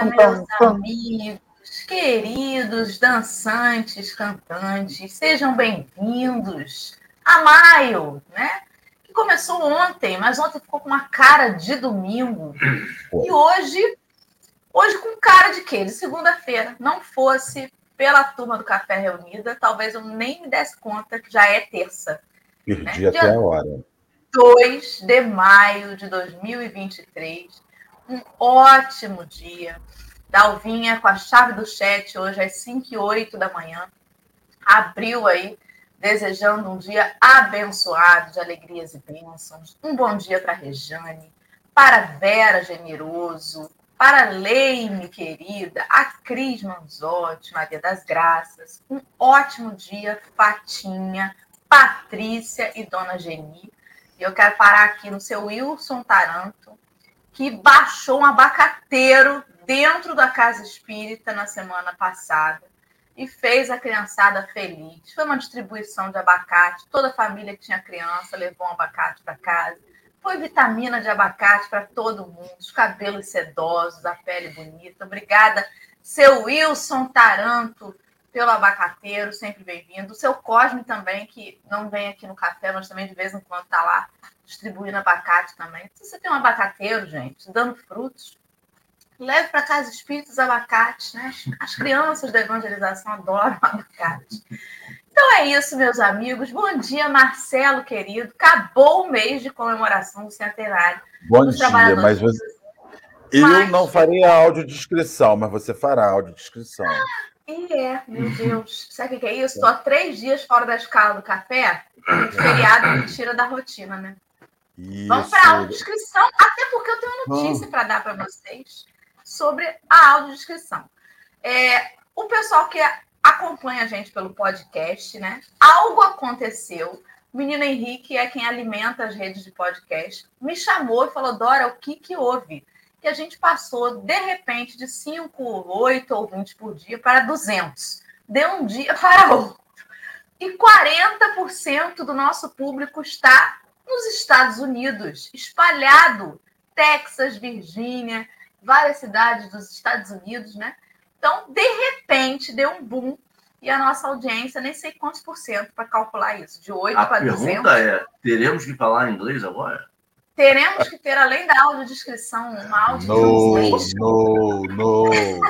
dia, meus amigos, queridos dançantes, cantantes, sejam bem-vindos a maio, né? Que começou ontem, mas ontem ficou com uma cara de domingo. E hoje, hoje com cara de quê? De segunda-feira. Não fosse pela turma do Café Reunida, talvez eu nem me desse conta que já é terça. Perdi né? até a hora. 2 de maio de 2023 um ótimo dia. Dalvinha com a chave do chat hoje às 5 e 8 da manhã. Abriu aí, desejando um dia abençoado de alegrias e bênçãos. Um bom dia para Rejane, para Vera Generoso, para Leime, querida, a Cris Manzotti, Maria das Graças. Um ótimo dia, Fatinha, Patrícia e Dona Geni. E eu quero parar aqui no seu Wilson Taranto, que baixou um abacateiro dentro da casa espírita na semana passada e fez a criançada feliz. Foi uma distribuição de abacate, toda a família que tinha criança levou um abacate para casa. Foi vitamina de abacate para todo mundo, os cabelos sedosos, a pele bonita. Obrigada, seu Wilson Taranto, pelo abacateiro, sempre bem-vindo. O seu Cosme também, que não vem aqui no café, mas também de vez em quando está lá distribuindo abacate também. Se você tem um abacateiro, gente, dando frutos, leve para casa espíritos abacates, né? As crianças da evangelização adoram abacate. Então é isso, meus amigos. Bom dia, Marcelo, querido. Acabou o mês de comemoração do centenário. Bom dia, mas você... eu mas... não farei a audiodescrição, mas você fará a audiodescrição. E é, meu Deus. Sabe o que é isso? Estou há três dias fora da escala do café. O feriado me tira da rotina, né? Isso. Vamos para a audiodescrição, até porque eu tenho uma notícia para dar para vocês sobre a audiodescrição. É, o pessoal que acompanha a gente pelo podcast, né? Algo aconteceu. O menino Henrique é quem alimenta as redes de podcast. Me chamou e falou: Dora, o que, que houve? Que a gente passou, de repente, de 5, 8 ou 20 por dia para 200. De um dia para outro. E 40% do nosso público está nos Estados Unidos, espalhado, Texas, Virgínia, várias cidades dos Estados Unidos, né? Então, de repente, deu um boom e a nossa audiência, nem sei quantos por cento para calcular isso, de 8 para 200. A pergunta é, teremos que falar inglês agora? Teremos que ter, além da audiodescrição, uma audiodescrição. No, no, no.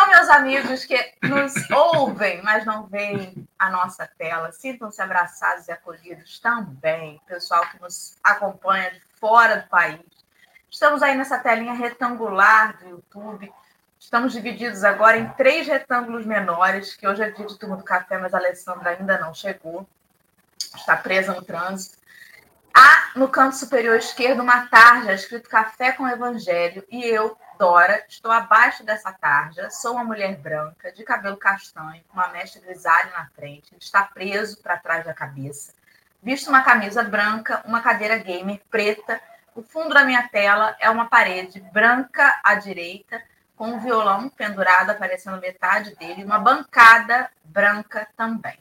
Então, meus amigos que nos ouvem, mas não veem a nossa tela, sintam-se abraçados e acolhidos também. Pessoal que nos acompanha de fora do país. Estamos aí nessa telinha retangular do YouTube. Estamos divididos agora em três retângulos menores, que hoje é dia de turma do café, mas a Alessandra ainda não chegou. Está presa no trânsito. Há no canto superior esquerdo uma tarja escrito Café com Evangelho e eu Dora, estou abaixo dessa tarja, sou uma mulher branca, de cabelo castanho, com uma mecha grisalha na frente, está preso para trás da cabeça. Visto uma camisa branca, uma cadeira gamer preta. O fundo da minha tela é uma parede branca à direita, com um violão pendurado aparecendo metade dele, uma bancada branca também.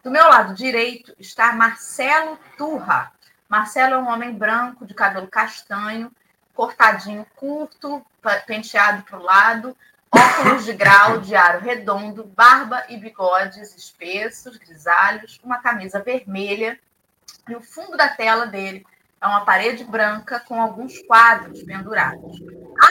Do meu lado direito está Marcelo Turra. Marcelo é um homem branco, de cabelo castanho, cortadinho curto, penteado para o lado, óculos de grau de aro redondo, barba e bigodes espessos, grisalhos, uma camisa vermelha e o fundo da tela dele é uma parede branca com alguns quadros pendurados.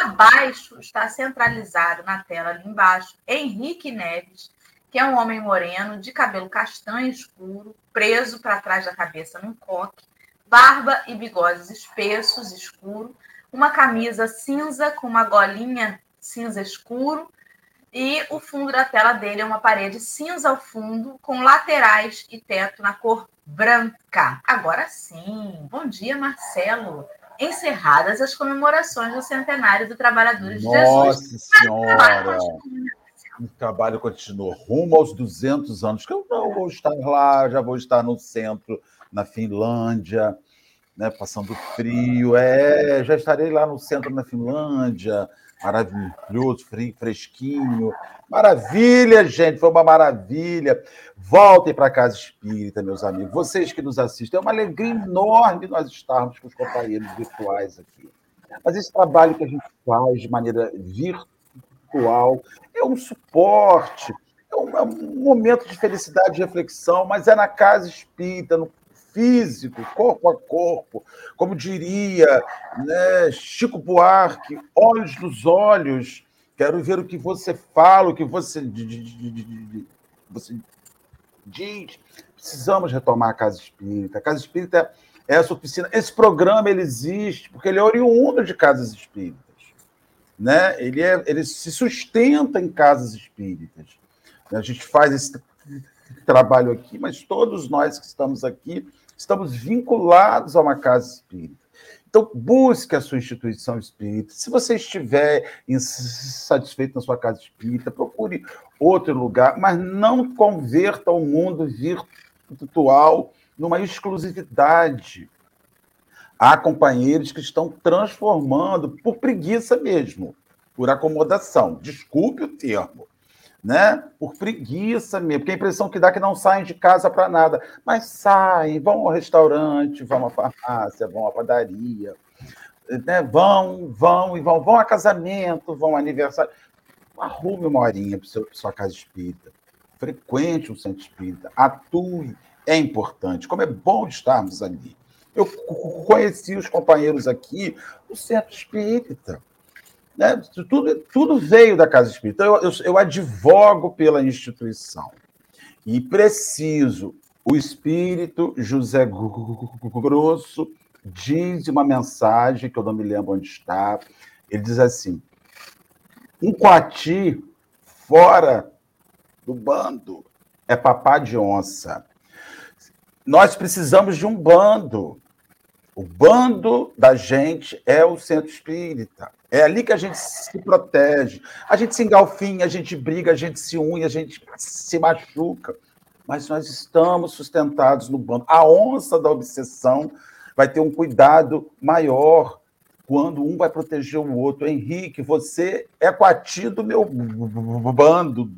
Abaixo está centralizado na tela ali embaixo Henrique Neves, que é um homem moreno de cabelo castanho escuro, preso para trás da cabeça num coque, barba e bigodes espessos, escuro, uma camisa cinza com uma golinha cinza escuro e o fundo da tela dele é uma parede cinza ao fundo com laterais e teto na cor branca. Agora sim. Bom dia, Marcelo. Encerradas as comemorações do centenário do Trabalhadores de Jesus. Nossa Senhora! O trabalho continua rumo aos 200 anos, que eu não vou estar lá, já vou estar no centro, na Finlândia, né, passando frio. É, já estarei lá no centro da Finlândia, maravilhoso, frio, fresquinho. Maravilha, gente, foi uma maravilha. Voltem para Casa Espírita, meus amigos. Vocês que nos assistem, é uma alegria enorme nós estarmos com os companheiros virtuais aqui. Mas esse trabalho que a gente faz de maneira virtual é um suporte, é um, é momento de felicidade, de reflexão, mas é na casa espírita, no físico, corpo a corpo, como diria né, Chico Buarque, olhos nos olhos. Quero ver o que você fala, o que você, você diz. Precisamos retomar a casa espírita. A casa espírita é essa oficina. Esse programa ele existe porque ele é oriundo de casas espíritas. Né? Ele, é, ele se sustenta em casas espíritas. A gente faz esse trabalho aqui, mas todos nós que estamos aqui estamos vinculados a uma casa espírita. Então, busque a sua instituição espírita. Se você estiver insatisfeito na sua casa espírita, procure outro lugar, mas não converta o mundo virtual numa exclusividade. Há companheiros que estão transformando por preguiça mesmo, por acomodação. Desculpe o termo né? Por preguiça mesmo, porque a impressão que dá é que não saem de casa para nada, mas saem, vão ao restaurante, vão à farmácia, vão à padaria, né? Vão, vão e vão, vão a casamento, vão a aniversário. Arrume uma horinha para sua casa espírita. Frequente um centro espírita. Atue. É importante. Como é bom estarmos ali. Eu conheci os companheiros aqui no centro espírita. Né? Tudo, tudo veio da Casa Espírita. Eu, eu, eu advogo pela instituição. E preciso. O espírito José Grosso diz uma mensagem que eu não me lembro onde está. Ele diz assim: um coati fora do bando é papá de onça. Nós precisamos de um bando. O bando da gente é o centro espírita. É ali que a gente se protege. A gente se engalfinha, a gente briga, a gente se une, a gente se machuca. Mas nós estamos sustentados no bando. A onça da obsessão vai ter um cuidado maior quando um vai proteger o outro. Henrique, você é coati do meu bando.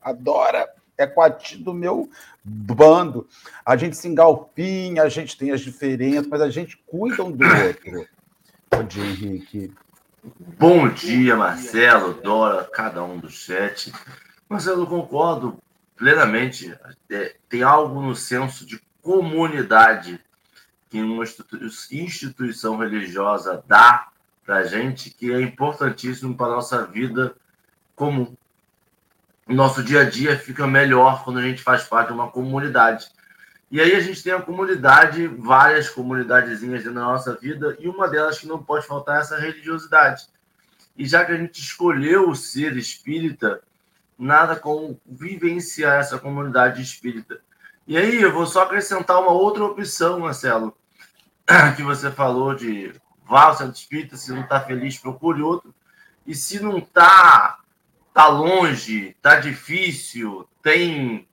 Adora é coati do meu bando. A gente se engalfinha, a gente tem as diferenças, mas a gente cuida um do outro. Bom dia, Henrique. Bom dia, Marcelo, Dora, cada um do chat. Marcelo, concordo plenamente. É, tem algo no senso de comunidade que uma instituição religiosa dá para gente que é importantíssimo para nossa vida comum. O nosso dia a dia fica melhor quando a gente faz parte de uma comunidade. E aí a gente tem a comunidade, várias comunidadezinhas na nossa vida, e uma delas que não pode faltar é essa religiosidade. E já que a gente escolheu ser espírita, nada como vivenciar essa comunidade espírita. E aí eu vou só acrescentar uma outra opção, Marcelo, que você falou de vá ao centro espírita, se não está feliz, procure outro. E se não está tá longe, tá difícil, tem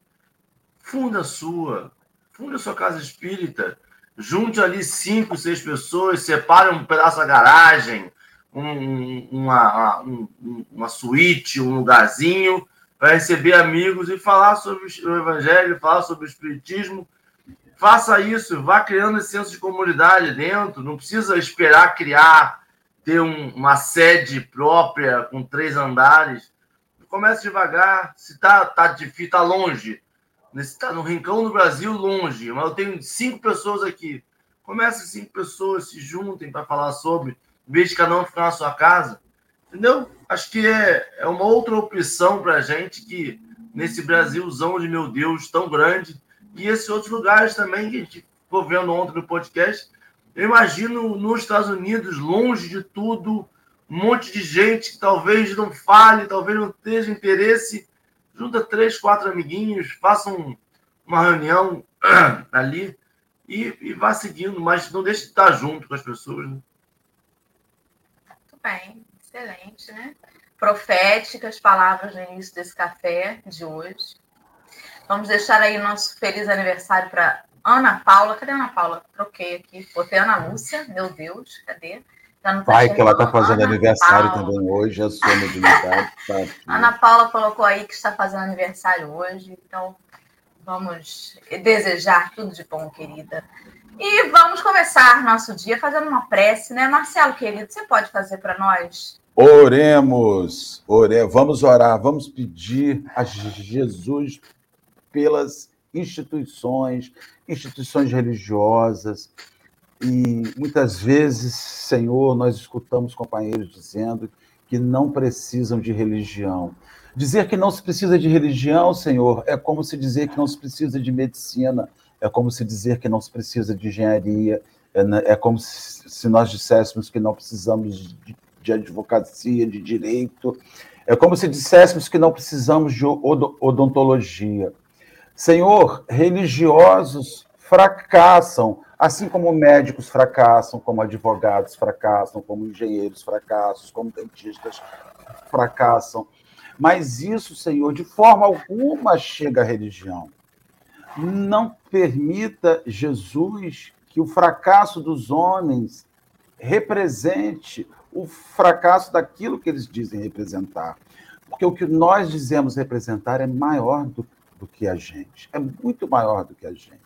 funda sua, Funde a sua casa espírita. Junte ali cinco, seis pessoas, separe um pedaço da garagem, um, uma, um, uma suíte, um lugarzinho, para receber amigos e falar sobre o evangelho, falar sobre o espiritismo. Faça isso, vá criando esse senso de comunidade dentro. Não precisa esperar criar, ter um, uma sede própria com três andares. Comece devagar. Se está tá difícil, está longe, está no rincão do Brasil, longe, mas eu tenho cinco pessoas aqui. Comece cinco pessoas, se juntem para falar sobre, em vez de cada um ficar na sua casa. Entendeu? Acho que é, é uma outra opção para a gente que, nesse Brasilzão de meu Deus tão grande, e esses outros lugares também que a gente ficou vendo ontem no podcast, eu imagino nos Estados Unidos, longe de tudo, um monte de gente que talvez não fale, talvez não tenha interesse junta três, quatro amiguinhos, faça um, uma reunião ali e, e, vá seguindo, mas não deixe de estar junto com as pessoas. Né? Muito bem, excelente, né? Proféticas palavras no início desse café de hoje. Vamos deixar aí nosso feliz aniversário para Ana Paula. Cadê Ana Paula? Troquei aqui. Botei Ana Lúcia, meu Deus, cadê? Tá Pai, que ela está fazendo Ana aniversário Paula. também hoje, a sua mediunidade. Tá Ana Paula colocou aí que está fazendo aniversário hoje, então vamos desejar tudo de bom, querida. E vamos começar nosso dia fazendo uma prece, né? Marcelo, querido, você pode fazer para nós? Oremos, ore... vamos orar, vamos pedir a Jesus pelas instituições, instituições religiosas. E muitas vezes, Senhor, nós escutamos companheiros dizendo que não precisam de religião. Dizer que não se precisa de religião, Senhor, é como se dizer que não se precisa de medicina, é como se dizer que não se precisa de engenharia, é, né, é como se nós disséssemos que não precisamos de, advocacia, de direito, é como se disséssemos que não precisamos de odontologia. Senhor, religiosos fracassam, assim como médicos fracassam, como advogados fracassam, como engenheiros fracassam, como dentistas fracassam. Mas isso, Senhor, de forma alguma chega à religião. Não permita, Jesus, que o fracasso dos homens represente o fracasso daquilo que eles dizem representar. Porque o que nós dizemos representar é maior do, do que a gente, é muito maior do que a gente.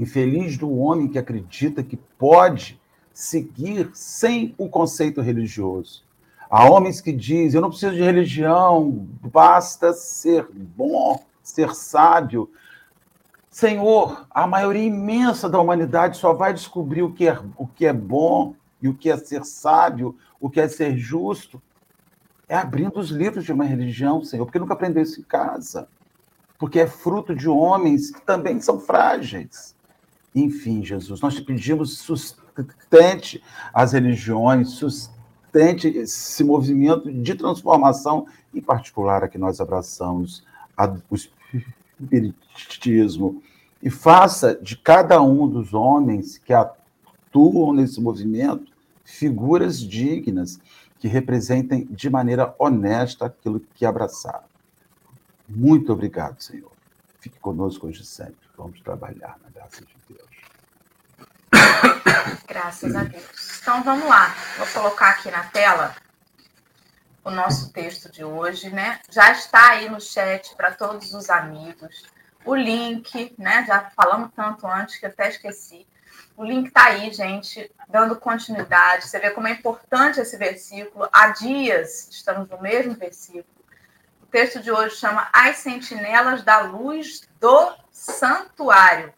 Infeliz do homem que acredita que pode seguir sem o conceito religioso. Há homens que dizem: eu não preciso de religião, basta ser bom, ser sábio. Senhor, a maioria imensa da humanidade só vai descobrir o que é, o que é bom e o que é ser sábio, o que é ser justo, é abrindo os livros de uma religião, Senhor, porque nunca aprendeu isso em casa. Porque é fruto de homens que também são frágeis. Enfim, Jesus, nós te pedimos sustente as religiões, sustente esse movimento de transformação, em particular a que nós abraçamos, a, o Espiritismo, e faça de cada um dos homens que atuam nesse movimento figuras dignas que representem de maneira honesta aquilo que abraçaram. Muito obrigado, Senhor. Fique conosco hoje sempre. Vamos trabalhar na graça de Deus. Graças a Deus. Então vamos lá. Vou colocar aqui na tela o nosso texto de hoje, né? Já está aí no chat para todos os amigos. O link, né? Já falamos tanto antes que até esqueci. O link está aí, gente, dando continuidade. Você vê como é importante esse versículo. Há dias estamos no mesmo versículo. O texto de hoje chama As Sentinelas da Luz do Santuário.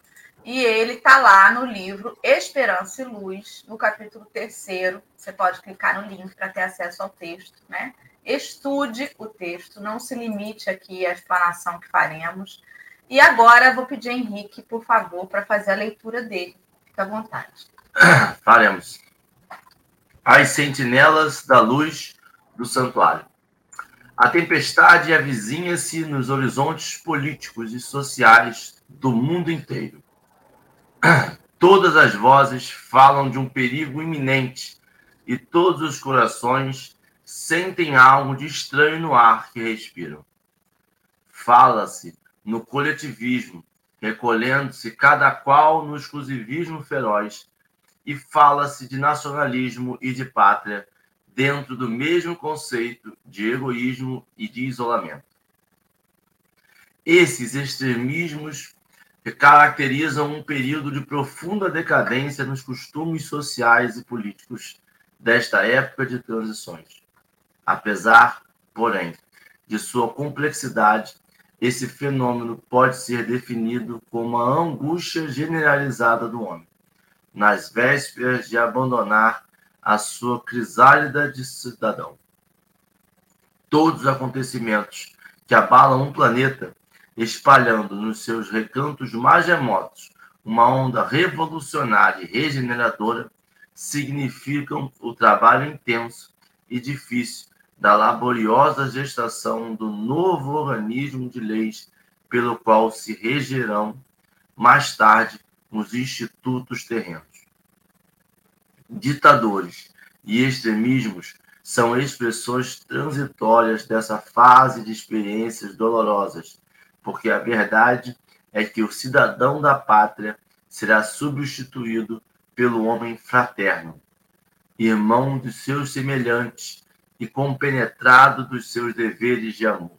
E ele está lá no livro Esperança e Luz, no capítulo 3. Você pode clicar no link para ter acesso ao texto, né? Estude o texto, não se limite aqui à explanação que faremos. E agora vou pedir a Henrique, por favor, para fazer a leitura dele. Fique à vontade. Faremos. As sentinelas da luz do santuário. A tempestade avizinha-se nos horizontes políticos e sociais do mundo inteiro Todas as vozes falam de um perigo iminente e todos os corações sentem algo de estranho no ar que respiram. Fala-se no coletivismo, recolhendo-se cada qual no exclusivismo feroz, e fala-se de nacionalismo e de pátria dentro do mesmo conceito de egoísmo e de isolamento. Esses extremismos que caracterizam um período de profunda decadência nos costumes sociais e políticos desta época de transições. Apesar, porém, de sua complexidade, esse fenômeno pode ser definido como a angústia generalizada do homem, nas vésperas de abandonar a sua crisálida de cidadão. Todos os acontecimentos que abalam um planeta espalhando nos seus recantos mais remotos uma onda revolucionária e regeneradora, significam o trabalho intenso e difícil da laboriosa gestação do novo organismo de leis pelo qual se regerão mais tarde os institutos terrenos. Ditadores e extremismos são expressões transitórias dessa fase de experiências dolorosas porque a verdade é que o cidadão da pátria será substituído pelo homem fraterno, irmão de seus semelhantes e compenetrado dos seus deveres de amor.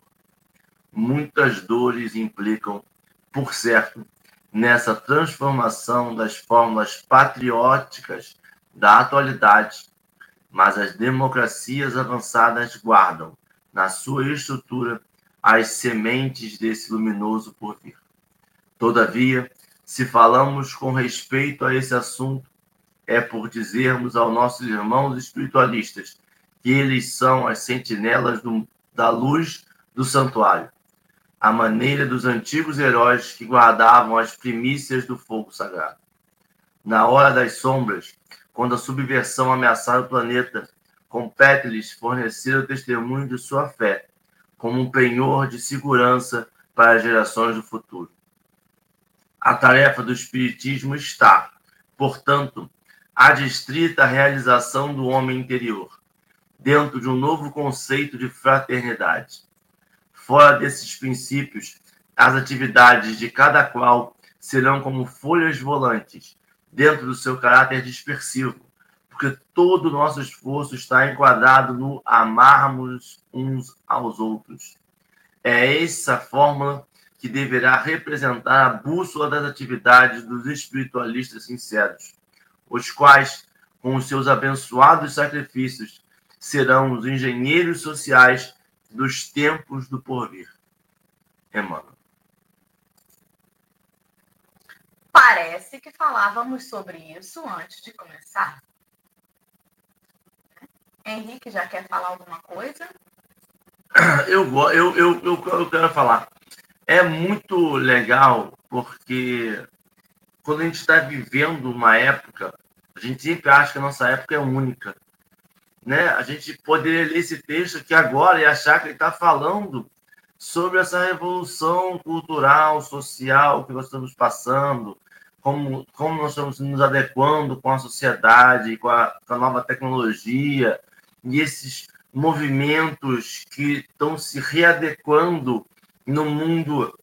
Muitas dores implicam, por certo, nessa transformação das fórmulas patrióticas da atualidade, mas as democracias avançadas guardam, na sua estrutura, as sementes desse luminoso porvir. Todavia, se falamos com respeito a esse assunto, é por dizermos aos nossos irmãos espiritualistas que eles são as sentinelas do, da luz do santuário, a maneira dos antigos heróis que guardavam as primícias do fogo sagrado. Na hora das sombras, quando a subversão ameaçar o planeta, compete-lhes fornecer o testemunho de sua fé, como um penhor de segurança para as gerações do futuro. A tarefa do Espiritismo está, portanto, adstrita à realização do homem interior, dentro de um novo conceito de fraternidade. Fora desses princípios, as atividades de cada qual serão como folhas volantes, dentro do seu caráter dispersivo, porque todo o nosso esforço está enquadrado no amarmos uns aos outros. É essa fórmula que deverá representar a bússola das atividades dos espiritualistas sinceros, os quais, com os seus abençoados sacrifícios, serão os engenheiros sociais dos tempos do porvir. Emmanuel. Parece que falávamos sobre isso antes de começar. Henrique já quer falar alguma coisa? Eu, eu, eu, eu, eu quero falar. É muito legal porque quando a gente está vivendo uma época, a gente sempre acha que a nossa época é única né, a gente poderia ler esse texto aqui agora e achar que ele está falando sobre essa revolução cultural, social que nós estamos passando, como, como nós estamos nos adequando com a sociedade, com a, com a nova tecnologia, e esses movimentos que estão se readequando no mundo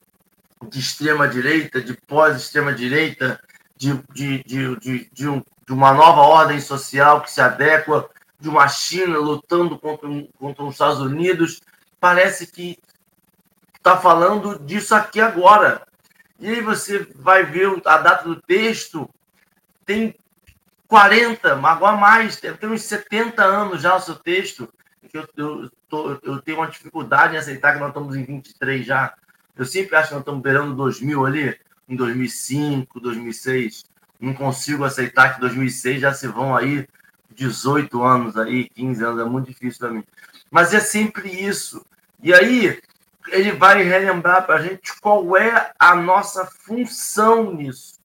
de extrema-direita, de pós-extrema-direita, de, de, de, de, um, de uma nova ordem social que se adequa de uma China lutando contra, contra os Estados Unidos, parece que está falando disso aqui agora. E aí você vai ver a data do texto, tem 40, agora mais, tem uns 70 anos já o seu texto, que eu, eu, tô, eu tenho uma dificuldade em aceitar que nós estamos em 23 já. Eu sempre acho que nós estamos beirando 2000 ali, em 2005, 2006. Não consigo aceitar que 2006 já se vão aí 18 anos aí, 15 anos, é muito difícil para mim. Mas é sempre isso. E aí ele vai relembrar para a gente qual é a nossa função nisso.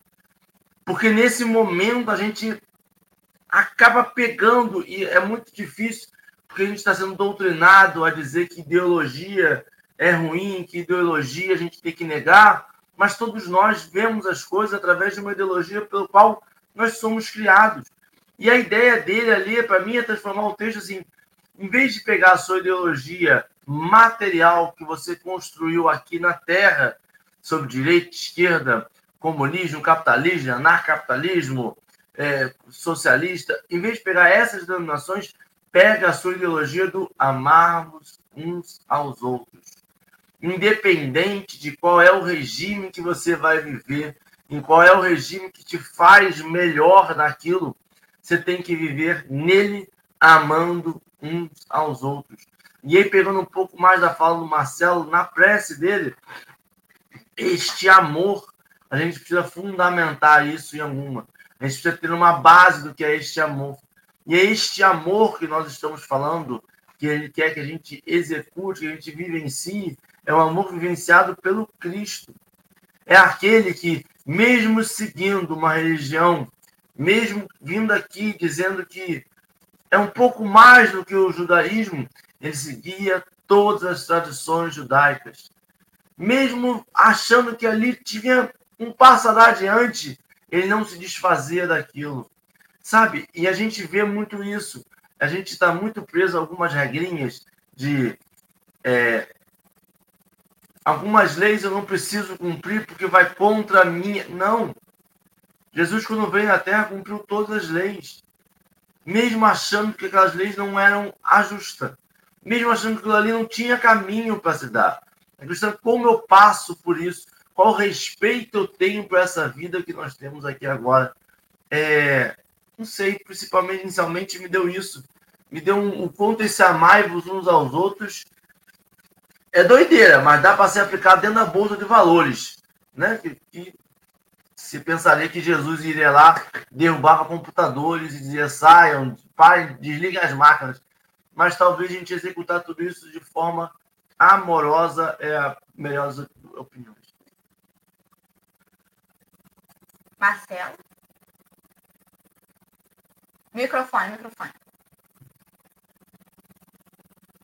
Porque nesse momento a gente acaba pegando, e é muito difícil, porque a gente está sendo doutrinado a dizer que ideologia é ruim, que ideologia a gente tem que negar, mas todos nós vemos as coisas através de uma ideologia pelo qual nós somos criados. E a ideia dele ali, para mim, é transformar o texto assim, em vez de pegar a sua ideologia material que você construiu aqui na Terra, sobre direita, esquerda, comunismo, capitalismo, anarcapitalismo, é, socialista, em vez de pegar essas denominações, pega a sua ideologia do amarmos uns aos outros. Independente de qual é o regime que você vai viver, em qual é o regime que te faz melhor naquilo, você tem que viver nele, amando uns aos outros. E aí, pegando um pouco mais da fala do Marcelo, na prece dele, este amor, a gente precisa fundamentar isso em alguma. A gente precisa ter uma base do que é este amor. E é este amor que nós estamos falando, que ele quer que a gente execute, que a gente vivencie, é um amor vivenciado pelo Cristo. É aquele que, mesmo seguindo uma religião mesmo vindo aqui dizendo que é um pouco mais do que o judaísmo, ele seguia todas as tradições judaicas. Mesmo achando que ali tinha um passo adiante, ele não se desfazia daquilo. Sabe? E a gente vê muito isso. A gente está muito preso a algumas regrinhas de. É, algumas leis eu não preciso cumprir porque vai contra a minha. Não. Jesus, quando veio na Terra, cumpriu todas as leis, mesmo achando que aquelas leis não eram justas, mesmo achando que aquilo ali não tinha caminho para se dar. A questão é como eu passo por isso, qual respeito eu tenho para essa vida que nós temos aqui agora. É, não sei, principalmente inicialmente me deu isso. Me deu um, um ponto esse amai-vos uns aos outros. É doideira, mas dá para ser aplicado dentro da bolsa de valores. Né? Que, que se pensaria que Jesus iria lá, derrubava computadores e dizia saiam, pai, desliguem as máquinas. Mas talvez a gente executar tudo isso de forma amorosa é a melhor opinião. Marcelo? Microfone, microfone.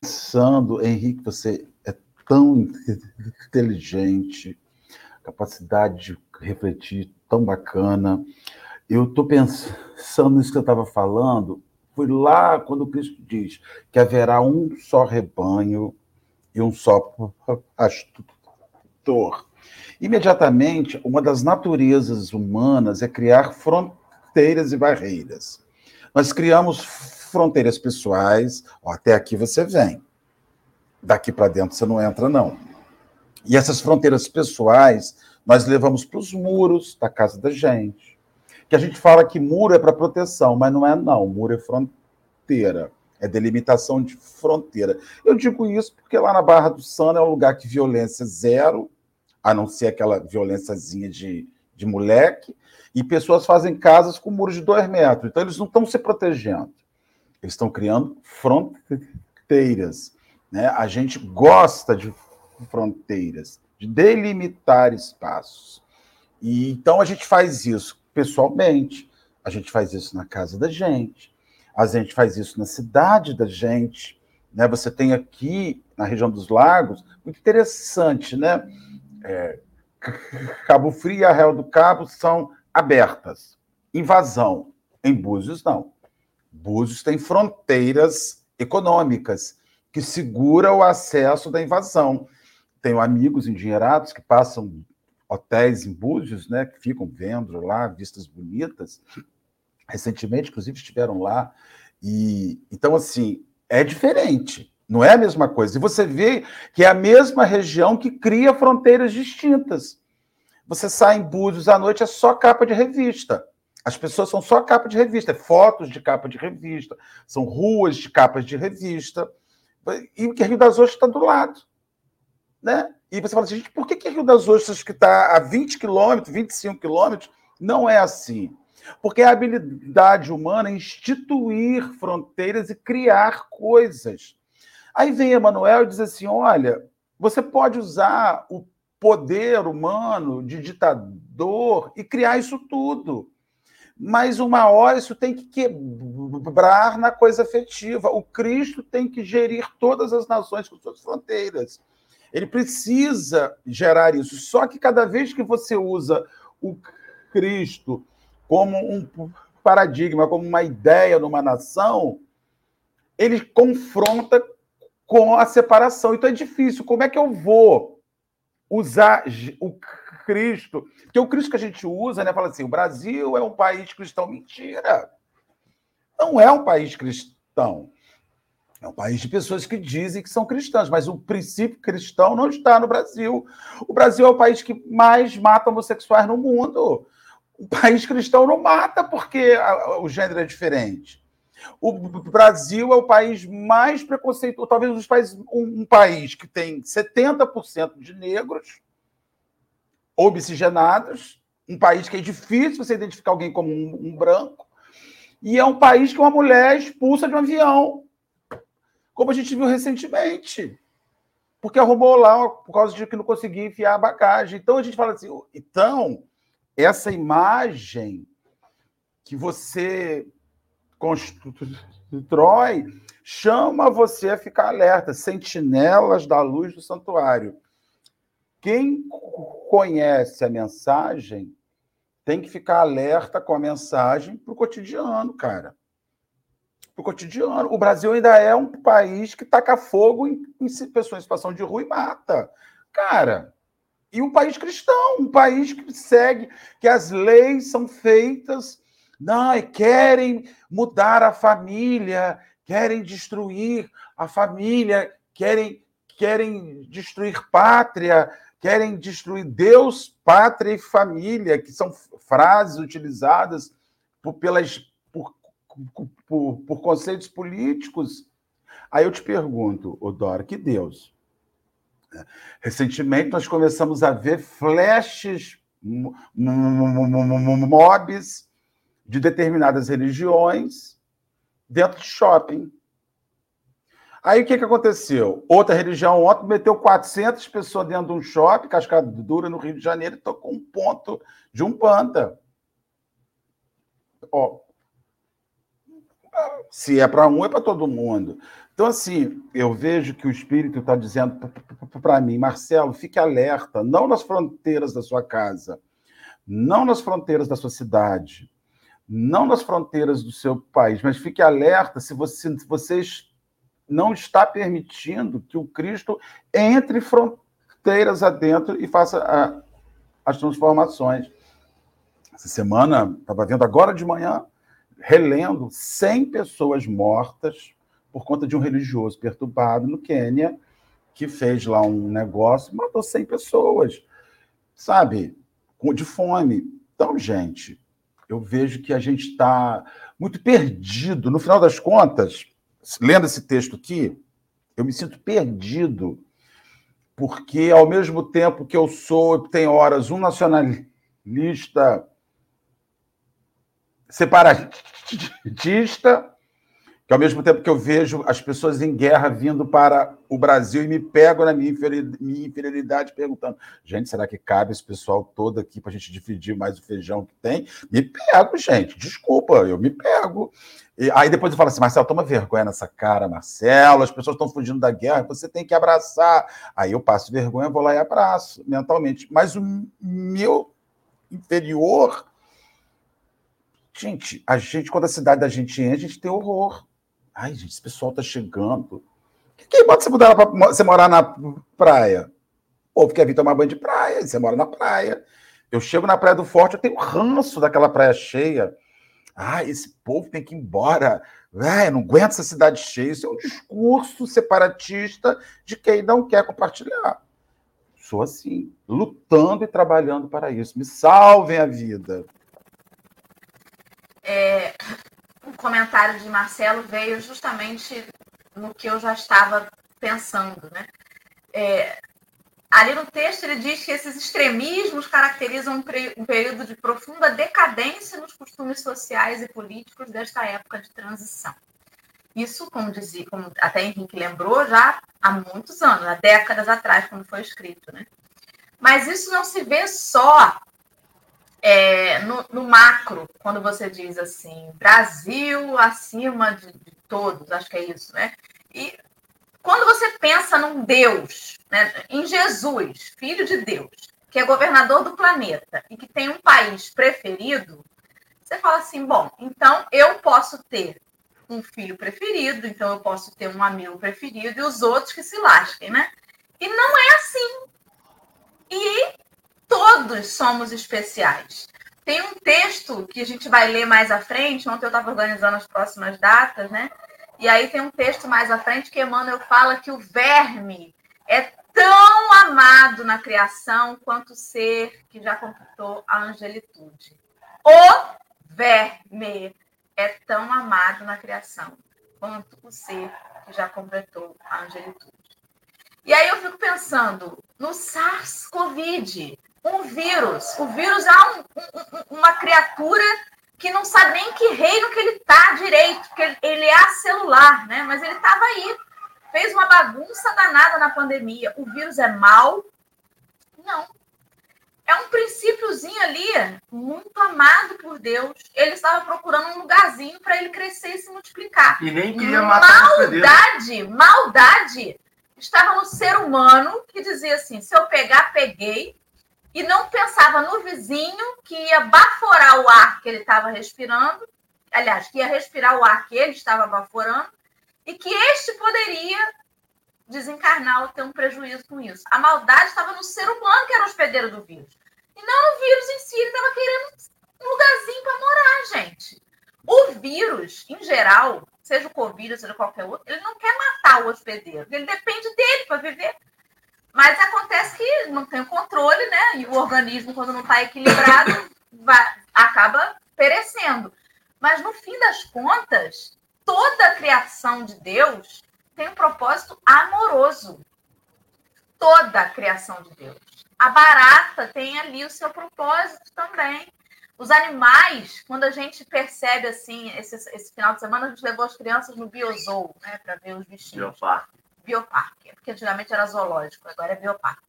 Pensando, Henrique, você é tão inteligente, capacidade de refletir tão bacana. Eu estou pensando nisso que eu estava falando, foi lá quando Cristo diz que haverá um só rebanho e um só pastor. Imediatamente, uma das naturezas humanas é criar fronteiras e barreiras. Nós criamos fronteiras pessoais, ó, até aqui você vem. Daqui para dentro você não entra, não. E essas fronteiras pessoais nós levamos para os muros da casa da gente. Que a gente fala que muro é para proteção, mas não é, não. Muro é fronteira. É delimitação de fronteira. Eu digo isso porque lá na Barra do Sano é um lugar que violência zero, a não ser aquela violênciazinha de, de moleque, e pessoas fazem casas com muros de dois metros. Então, eles não estão se protegendo. Eles estão criando fronteiras. Né? A gente gosta de fronteiras, de delimitar espaços. E então a gente faz isso pessoalmente, a gente faz isso na casa da gente, a gente faz isso na cidade da gente. Né? Você tem aqui na região dos lagos, muito interessante, né? É, Cabo Frio e Arraial do Cabo são abertas. Invasão. Em Búzios, não. Búzios tem fronteiras econômicas que segura o acesso da invasão. Tenho amigos endinheirados que passam hotéis em Búzios, né, que ficam vendo lá vistas bonitas. Recentemente, inclusive, estiveram lá. E então, assim, é diferente. Não é a mesma coisa. E você vê que é a mesma região que cria fronteiras distintas. Você sai em Búzios à noite, é só capa de revista. As pessoas são só capa de revista, é fotos de capa de revista, são ruas de capas de revista. E o Rio das Ostras está do lado. Né? E você fala assim, gente, por que, que Rio das Ostras, que está a 20 quilômetros, 25 quilômetros, não é assim? Porque a habilidade humana é instituir fronteiras e criar coisas. Aí vem Emanuel e diz assim: olha, você pode usar o poder humano de ditador e criar isso tudo. Mas uma hora isso tem que quebrar na coisa afetiva. O Cristo tem que gerir todas as nações com suas fronteiras. Ele precisa gerar isso. Só que cada vez que você usa o Cristo como um paradigma, como uma ideia numa nação, ele confronta com a separação. Então é difícil. Como é que eu vou usar o Cristo? Porque o Cristo que a gente usa, né? Fala assim: o Brasil é um país cristão. Mentira! Não é um país cristão. É um país de pessoas que dizem que são cristãs, mas o princípio cristão não está no Brasil. O Brasil é o país que mais mata homossexuais no mundo. O país cristão não mata porque o gênero é diferente. O Brasil é o país mais preconceituoso, talvez um país, um, um país que tem 70% de negros obsigenados, um país que é difícil você identificar alguém como um, um branco, e é um país que uma mulher expulsa de um avião como a gente viu recentemente. Porque arrumou lá por causa de que não conseguia enfiar a bagagem. Então a gente fala assim: então, essa imagem que você constrói chama você a ficar alerta, sentinelas da luz do santuário. Quem conhece a mensagem tem que ficar alerta com a mensagem para o cotidiano, cara para o cotidiano. O Brasil ainda é um país que taca fogo em, em pessoas em situação de rua e mata. Cara, e um país cristão, um país que segue, que as leis são feitas, não, querem mudar a família, querem destruir a família, querem, querem destruir pátria, querem destruir Deus, pátria e família, que são frases utilizadas por, pelas, por, por, por conceitos políticos. Aí eu te pergunto, Odora, que Deus? Recentemente nós começamos a ver flashes, mobs de determinadas religiões dentro de shopping. Aí o que, que aconteceu? Outra religião ontem meteu 400 pessoas dentro de um shopping, Cascadura, no Rio de Janeiro, e tocou um ponto de um panda. Ó, se é para um, é para todo mundo. Então, assim, eu vejo que o Espírito está dizendo para mim, Marcelo, fique alerta, não nas fronteiras da sua casa, não nas fronteiras da sua cidade, não nas fronteiras do seu país, mas fique alerta se você, se vocês não está permitindo que o Cristo entre fronteiras adentro e faça a, as transformações. Essa semana, estava vendo agora de manhã, relendo 100 pessoas mortas por conta de um religioso perturbado no Quênia, que fez lá um negócio, matou 100 pessoas, sabe, de fome. Então, gente, eu vejo que a gente está muito perdido. No final das contas, lendo esse texto aqui, eu me sinto perdido, porque ao mesmo tempo que eu sou, tem horas, um nacionalista separatista, que ao mesmo tempo que eu vejo as pessoas em guerra vindo para o Brasil e me pego na minha inferioridade perguntando: gente, será que cabe esse pessoal todo aqui para a gente dividir mais o feijão que tem? Me pego, gente, desculpa, eu me pego. E aí depois eu falo assim: Marcelo, toma vergonha nessa cara, Marcelo, as pessoas estão fugindo da guerra, você tem que abraçar. Aí eu passo vergonha, vou lá e abraço mentalmente. Mas o meu inferior. Gente, a gente, quando a cidade da gente enche, a gente tem horror. Ai, gente, esse pessoal tá chegando. Quem bota você mudar para você morar na praia? O povo quer vir tomar banho de praia, você mora na praia. Eu chego na Praia do Forte, eu tenho ranço daquela praia cheia. Ah, esse povo tem que ir embora. Ah, eu não aguento essa cidade cheia. Isso é um discurso separatista de quem não quer compartilhar. Sou assim, lutando e trabalhando para isso. Me salvem a vida. É, comentário de Marcelo veio justamente no que eu já estava pensando, né? É, ali no texto ele diz que esses extremismos caracterizam um, um, período de profunda decadência nos costumes sociais e políticos desta época de transição. Isso, como dizia, como até Henrique lembrou, já há muitos anos, há décadas atrás, quando foi escrito, né? Mas isso não se vê só é, no, no, macro, quando você diz assim, Brasil acima de, de, todos, acho que é isso, né? E quando você pensa num Deus, né, em Jesus, filho de Deus, que é governador do planeta e que tem um país preferido, você fala assim: bom, então eu posso ter um filho preferido, então eu posso ter um amigo preferido e os outros que se lasquem, né? E não é assim. E todos somos especiais. Tem um texto que a gente vai ler mais à frente, ontem eu estava organizando as próximas datas, né? E aí tem um texto mais à frente que Emmanuel fala que o verme é tão amado na criação quanto o ser que já completou a angelitude. O verme é tão amado na criação quanto o ser que já completou a angelitude. E aí eu fico pensando no SARS-CoV um vírus. O vírus é um, um, uma criatura que não sabe nem que reino que ele está direito, porque ele é celular, né? Mas ele estava aí, fez uma bagunça danada na pandemia. O vírus é mal? Não. É um princípiozinho ali, muito amado por Deus. Ele estava procurando um lugarzinho para ele crescer e se multiplicar. E nem queria matar Maldade, maldade estava no ser humano que dizia assim: se eu pegar, peguei, e não pensava no vizinho que ia baforar o ar que ele estava respirando, aliás, que ia respirar o ar que ele estava baforando, e que este poderia desencarnar ou ter um prejuízo com isso. A maldade estava no ser humano que era hospedeiro do vírus. E não no vírus em si, ele estava querendo um lugarzinho para morar, gente. O vírus, em geral, seja o Covid, seja qualquer outro, ele não quer matar o hospedeiro, ele depende dele para viver. Mas acontece que não tem o controle, né? E o organismo, quando não está equilibrado, vai, acaba perecendo. Mas no fim das contas, toda a criação de Deus tem um propósito amoroso. Toda a criação de Deus. A barata tem ali o seu propósito também. Os animais, quando a gente percebe assim, esse, esse final de semana, a gente levou as crianças no Biozoo, né, para ver os bichinhos. Bioparque. Bioparque, porque antigamente era zoológico, agora é bioparque.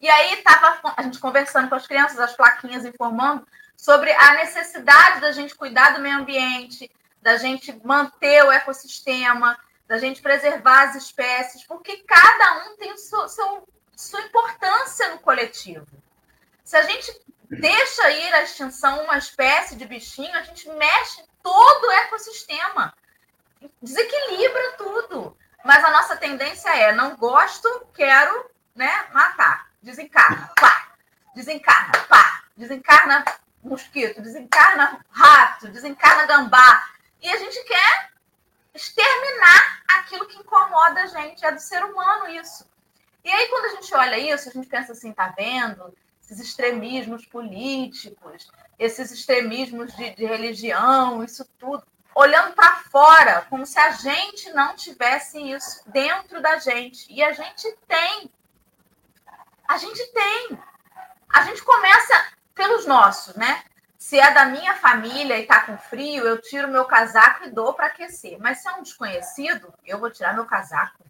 E aí estava a gente conversando com as crianças, as plaquinhas informando sobre a necessidade da gente cuidar do meio ambiente, da gente manter o ecossistema, da gente preservar as espécies, porque cada um tem seu, seu, sua importância no coletivo. Se a gente deixa ir à extinção uma espécie de bichinho, a gente mexe todo o ecossistema, desequilibra tudo. Mas a nossa tendência é não gosto, quero, né, matar. Desencarna, pá. Desencarna, pá. Desencarna mosquito, desencarna rato, desencarna gambá. E a gente quer exterminar aquilo que incomoda a gente. É do ser humano isso. E aí, quando a gente olha isso, a gente pensa assim, tá vendo? Esses extremismos políticos, esses extremismos de, de religião, isso tudo olhando para fora, como se a gente não tivesse isso dentro da gente. E a gente tem. A gente tem. A gente começa pelos nossos, né? Se é da minha família e tá com frio, eu tiro meu casaco e dou para aquecer. Mas se é um desconhecido, eu vou tirar meu casaco.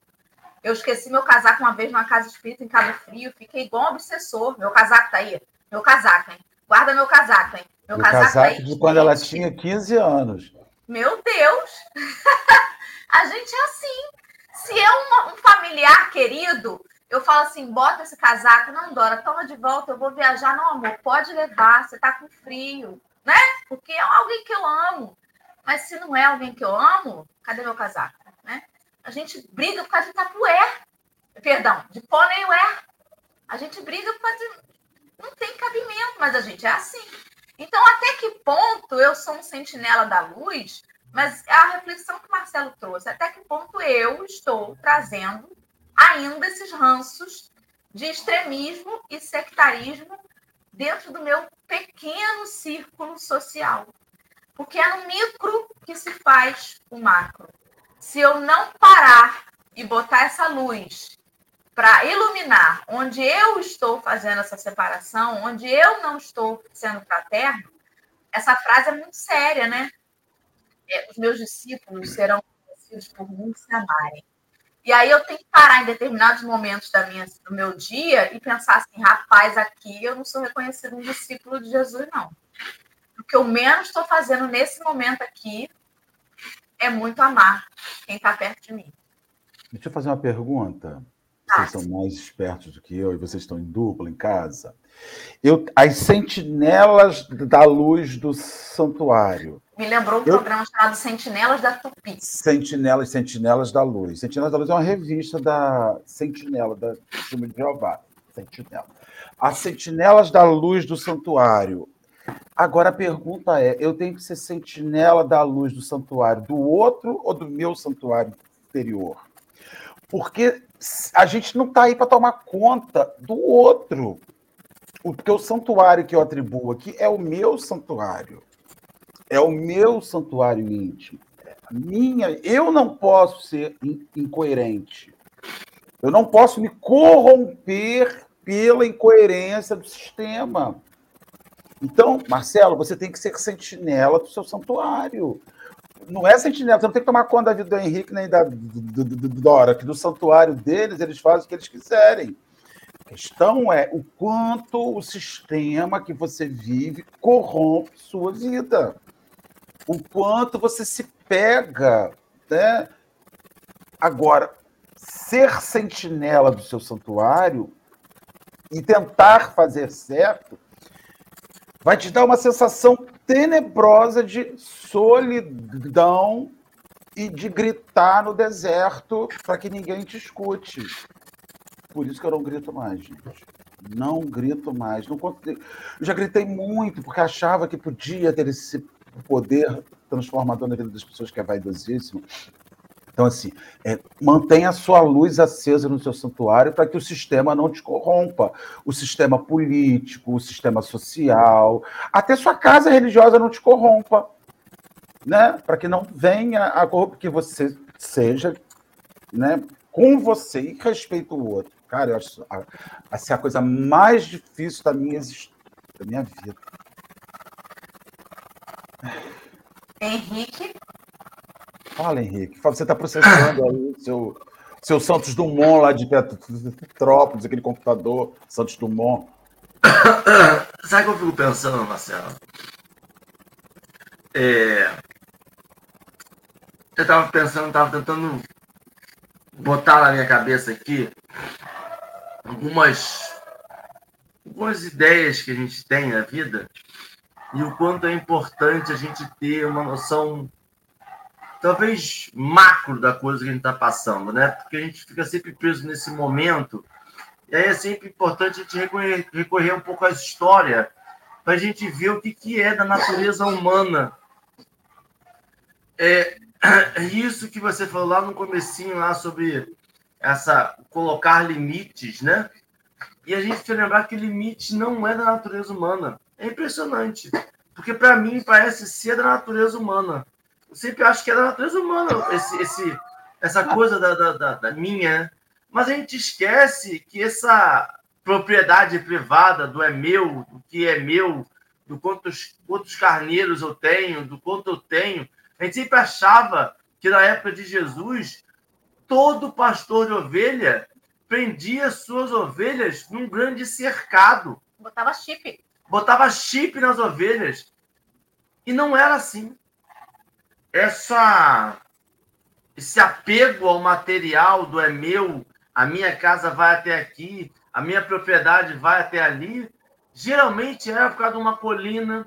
Eu esqueci meu casaco uma vez numa casa espírita em Cabo Frio, fiquei igual um obsessor. Meu casaco tá aí. Meu casaco, hein? Guarda meu casaco, hein? Meu o casaco, casaco tá aí, de quando ela tinha 15 anos. Meu Deus! a gente é assim. Se é um, um familiar querido, eu falo assim: bota esse casaco, não, Dora, toma de volta, eu vou viajar. Não, amor, pode levar, você tá com frio, né? Porque é alguém que eu amo. Mas se não é alguém que eu amo, cadê meu casaco? Né? A gente briga por causa de tapué. Perdão, de pôneiware. A gente briga por causa de. Não tem cabimento, mas a gente é assim. Então, até que ponto eu sou um sentinela da luz? Mas é a reflexão que o Marcelo trouxe, até que ponto eu estou trazendo ainda esses ranços de extremismo e sectarismo dentro do meu pequeno círculo social. Porque é no micro que se faz o macro. Se eu não parar e botar essa luz para iluminar onde eu estou fazendo essa separação, onde eu não estou sendo fraterno, essa frase é muito séria, né? É, os meus discípulos serão conhecidos por mim se amarem. E aí eu tenho que parar em determinados momentos da minha, do meu dia e pensar assim, rapaz, aqui eu não sou reconhecido um discípulo de Jesus, não. O que eu menos estou fazendo nesse momento aqui é muito amar quem está perto de mim. Deixa eu fazer uma pergunta vocês são mais espertos do que eu e vocês estão em dupla em casa. Eu, as sentinelas da luz do santuário. Me lembrou um eu, programa chamado Sentinelas da Tupi. Sentinelas, Sentinelas da Luz. Sentinelas da Luz é uma revista da Sentinela, da Filme de Jeová. Sentinela. As Sentinelas da Luz do Santuário. Agora a pergunta é: eu tenho que ser sentinela da luz do santuário do outro ou do meu santuário interior? Porque a gente não está aí para tomar conta do outro. Porque o santuário que eu atribuo aqui é o meu santuário. É o meu santuário íntimo. Minha, eu não posso ser incoerente. Eu não posso me corromper pela incoerência do sistema. Então, Marcelo, você tem que ser sentinela do seu santuário não é sentinela, você não tem que tomar conta da vida do Henrique nem da do, do, do, Dora, que do santuário deles eles fazem o que eles quiserem. A questão é o quanto o sistema que você vive corrompe sua vida. O quanto você se pega. Né? Agora, ser sentinela do seu santuário e tentar fazer certo vai te dar uma sensação tenebrosa de solidão e de gritar no deserto para que ninguém te escute. Por isso que eu não grito mais, gente. Não grito mais. Não Eu já gritei muito porque achava que podia ter esse poder transformador na vida das pessoas que é vaidosíssimo. Então, assim, é, mantenha a sua luz acesa no seu santuário para que o sistema não te corrompa. O sistema político, o sistema social, até sua casa religiosa não te corrompa. Né? Para que não venha a corrupção, que você seja né, com você e respeite o outro. Cara, eu acho assim, a coisa mais difícil da minha da minha vida. Henrique? Fala, Henrique. Você está processando aí o seu, seu Santos Dumont lá de Petrópolis, aquele computador Santos Dumont. Sabe o que eu fico pensando, Marcelo? É... Eu estava pensando, estava tentando botar na minha cabeça aqui algumas, algumas ideias que a gente tem na vida e o quanto é importante a gente ter uma noção talvez macro da coisa que a gente está passando, né? Porque a gente fica sempre preso nesse momento. E aí é sempre importante a gente recorrer, recorrer um pouco à história para a gente ver o que, que é da natureza humana. É, é isso que você falou lá no comecinho lá sobre essa colocar limites, né? E a gente tem que lembrar que limite não é da natureza humana. É impressionante. Porque para mim parece ser da natureza humana. Eu sempre acho que é da natureza humana esse, esse, essa coisa da, da, da, da minha. Né? Mas a gente esquece que essa propriedade privada do é meu, do que é meu, do quantos, quantos carneiros eu tenho, do quanto eu tenho. A gente sempre achava que na época de Jesus, todo pastor de ovelha prendia suas ovelhas num grande cercado. Botava chip. Botava chip nas ovelhas. E não era assim essa esse apego ao material do é meu, a minha casa vai até aqui, a minha propriedade vai até ali, geralmente era por causa de uma colina,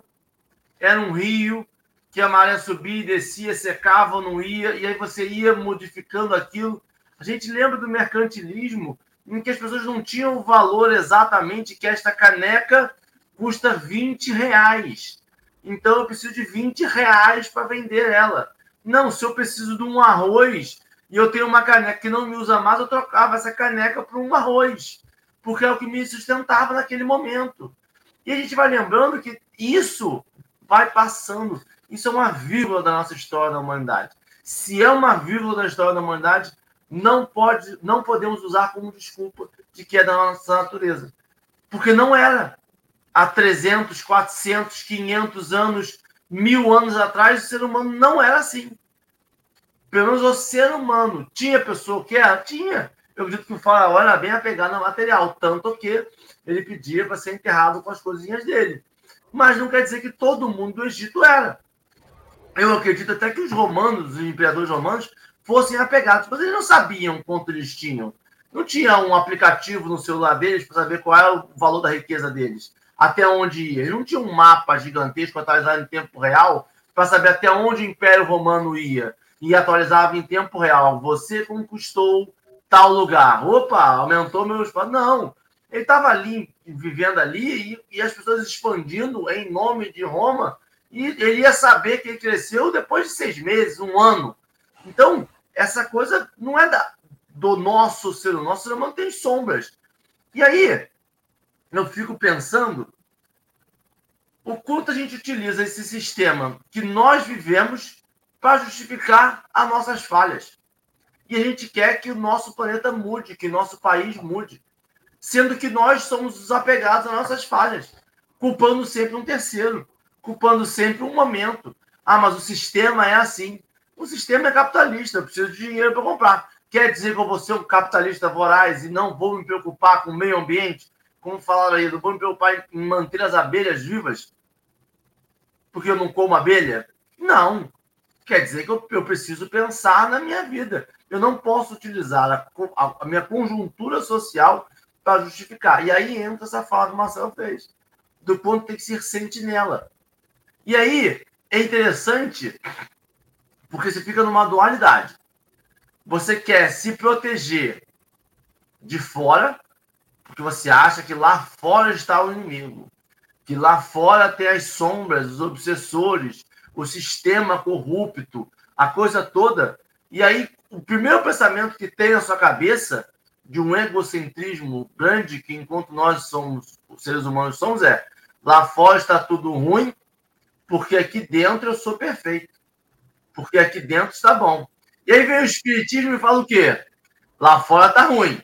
era um rio, que a maré subia e descia, secava não ia, e aí você ia modificando aquilo. A gente lembra do mercantilismo, em que as pessoas não tinham o valor exatamente que esta caneca custa 20 reais então eu preciso de 20 reais para vender ela. Não, se eu preciso de um arroz e eu tenho uma caneca que não me usa mais, eu trocava essa caneca por um arroz, porque é o que me sustentava naquele momento. E a gente vai lembrando que isso vai passando. Isso é uma vírgula da nossa história da humanidade. Se é uma vírgula da história da humanidade, não pode, não podemos usar como desculpa de que é da nossa natureza, porque não era há 300, 400, 500 anos, mil anos atrás, o ser humano não era assim. Pelo menos o ser humano. Tinha pessoa que era? Tinha. Eu acredito que o faraó era bem apegado no material, tanto que ele pedia para ser enterrado com as coisinhas dele. Mas não quer dizer que todo mundo do Egito era. Eu acredito até que os romanos, os imperadores romanos, fossem apegados, mas eles não sabiam quanto eles tinham. Não tinha um aplicativo no celular deles para saber qual era o valor da riqueza deles até onde ia. Ele não tinha um mapa gigantesco atualizado em tempo real para saber até onde o Império Romano ia. E atualizava em tempo real. Você conquistou tal lugar. Opa, aumentou meu espaço. Não. Ele estava ali, vivendo ali, e, e, as pessoas expandindo em nome de Roma. E ele ia saber que ele cresceu depois de seis meses, um ano. Então, essa coisa não é da, do nosso ser humano. Nosso ser humano tem sombras. E aí, eu fico pensando o quanto a gente utiliza esse sistema que nós vivemos para justificar as nossas falhas. E a gente quer que o nosso planeta mude, que o nosso país mude, sendo que nós somos os apegados às nossas falhas, culpando sempre um terceiro, culpando sempre um momento. Ah, mas o sistema é assim. O sistema é capitalista, eu preciso de dinheiro para comprar. Quer dizer que eu vou ser um capitalista voraz e não vou me preocupar com o meio ambiente? Como falaram aí, do bom meu pai manter as abelhas vivas porque eu não como abelha? Não. Quer dizer que eu, eu preciso pensar na minha vida. Eu não posso utilizar a, a, a minha conjuntura social para justificar. E aí entra essa fala que o Marcelo fez, do ponto tem que ser sentinela. E aí é interessante porque você fica numa dualidade. Você quer se proteger de fora porque você acha que lá fora está o inimigo, que lá fora tem as sombras, os obsessores, o sistema corrupto, a coisa toda. E aí, o primeiro pensamento que tem na sua cabeça de um egocentrismo grande que enquanto nós somos os seres humanos somos é lá fora está tudo ruim porque aqui dentro eu sou perfeito. Porque aqui dentro está bom. E aí vem o espiritismo e fala o quê? Lá fora está ruim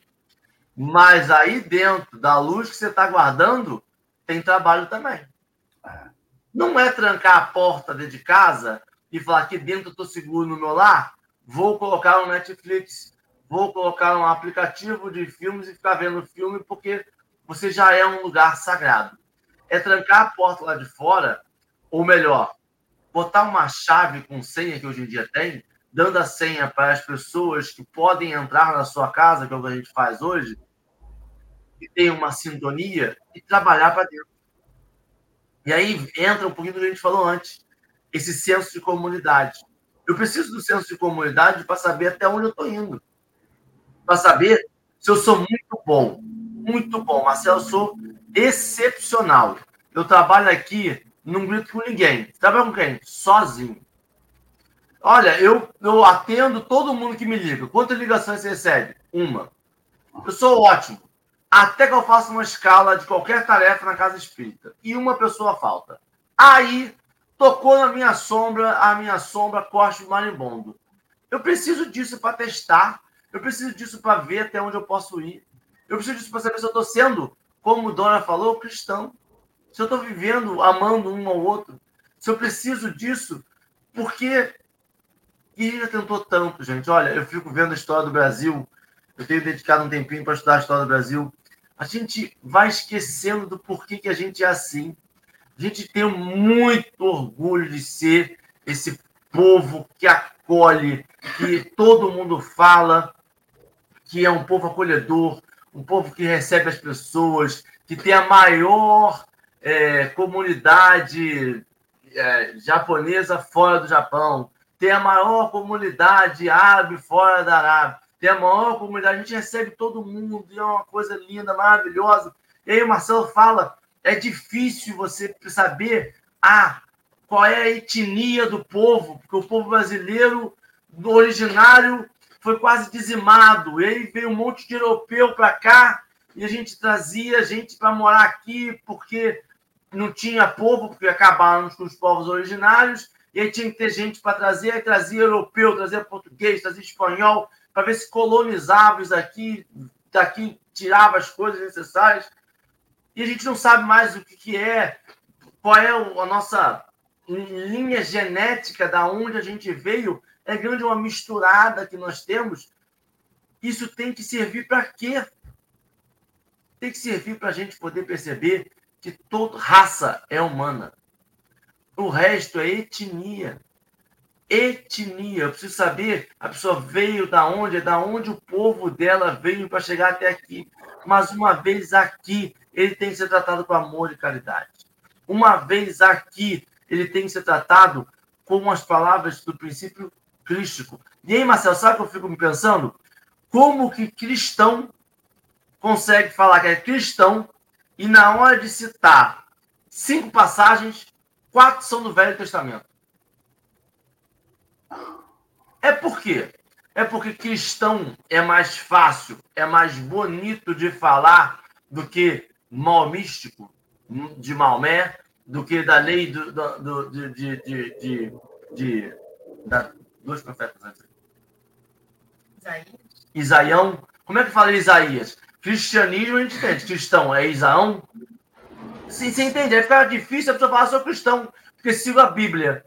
mas aí dentro da luz que você está guardando tem trabalho também não é trancar a porta dentro de casa e falar que dentro eu estou seguro no meu lar vou colocar no Netflix vou colocar um aplicativo de filmes e ficar vendo filme porque você já é um lugar sagrado. É trancar a porta lá de fora, ou melhor, botar uma chave com senha que hoje em dia tem, dando a senha para as pessoas que podem entrar na sua casa, que é o que a gente faz hoje, e tem uma sintonia, e trabalhar para dentro. E aí entra um pouquinho do que a gente falou antes, esse senso de comunidade. Eu preciso do senso de comunidade para saber até onde eu estou indo para saber se eu sou muito bom. Muito bom. Marcelo, eu sou excepcional. Eu trabalho aqui, não grito com ninguém. Trabalho com quem? Sozinho. Olha, eu, eu atendo todo mundo que me liga. Quantas ligações você recebe? Uma. Eu sou ótimo. Até que eu faça uma escala de qualquer tarefa na casa espírita. E uma pessoa falta. Aí, tocou na minha sombra, a minha sombra corte marimbondo. Eu preciso disso para testar eu preciso disso para ver até onde eu posso ir. Eu preciso disso para saber se eu estou sendo, como Dona falou, cristão. Se eu estou vivendo, amando um ao outro. Se eu preciso disso, porque. E já tentou tanto, gente. Olha, eu fico vendo a história do Brasil. Eu tenho dedicado um tempinho para estudar a história do Brasil. A gente vai esquecendo do porquê que a gente é assim. A gente tem muito orgulho de ser esse povo que acolhe, que todo mundo fala, que é um povo acolhedor, um povo que recebe as pessoas, que tem a maior é, comunidade é, japonesa fora do Japão, tem a maior comunidade árabe fora da Arábia, tem a maior comunidade, a gente recebe todo mundo, e é uma coisa linda, maravilhosa. E aí o Marcelo fala, é difícil você saber ah, qual é a etnia do povo, porque o povo brasileiro, originário, foi quase dizimado. E aí veio um monte de europeu para cá e a gente trazia gente para morar aqui porque não tinha povo, porque acabaram com os povos originários, e aí tinha que ter gente para trazer, aí trazia europeu, trazia português, trazia espanhol, para ver se colonizava isso aqui, daqui tirava as coisas necessárias. E a gente não sabe mais o que, que é, qual é a nossa linha genética da onde a gente veio, é grande uma misturada que nós temos. Isso tem que servir para quê? Tem que servir para a gente poder perceber que toda raça é humana. O resto é etnia. Etnia. Eu preciso saber a pessoa veio da onde, é da onde o povo dela veio para chegar até aqui. Mas uma vez aqui, ele tem que ser tratado com amor e caridade. Uma vez aqui, ele tem que ser tratado com as palavras do princípio crístico. E aí, Marcelo, sabe o que eu fico me pensando? Como que cristão consegue falar que é cristão e na hora de citar cinco passagens, quatro são do Velho Testamento? É por quê? É porque cristão é mais fácil, é mais bonito de falar do que mal místico de Maomé, do que da lei do, do, do de, de, de, de, da, dois profetas antes. Isaías. Isaião. Como é que fala Isaías? Cristianismo a gente entende. Cristão é Isaão. Sim, você entende? Aí fica difícil a pessoa falar sou cristão, porque sigo a Bíblia.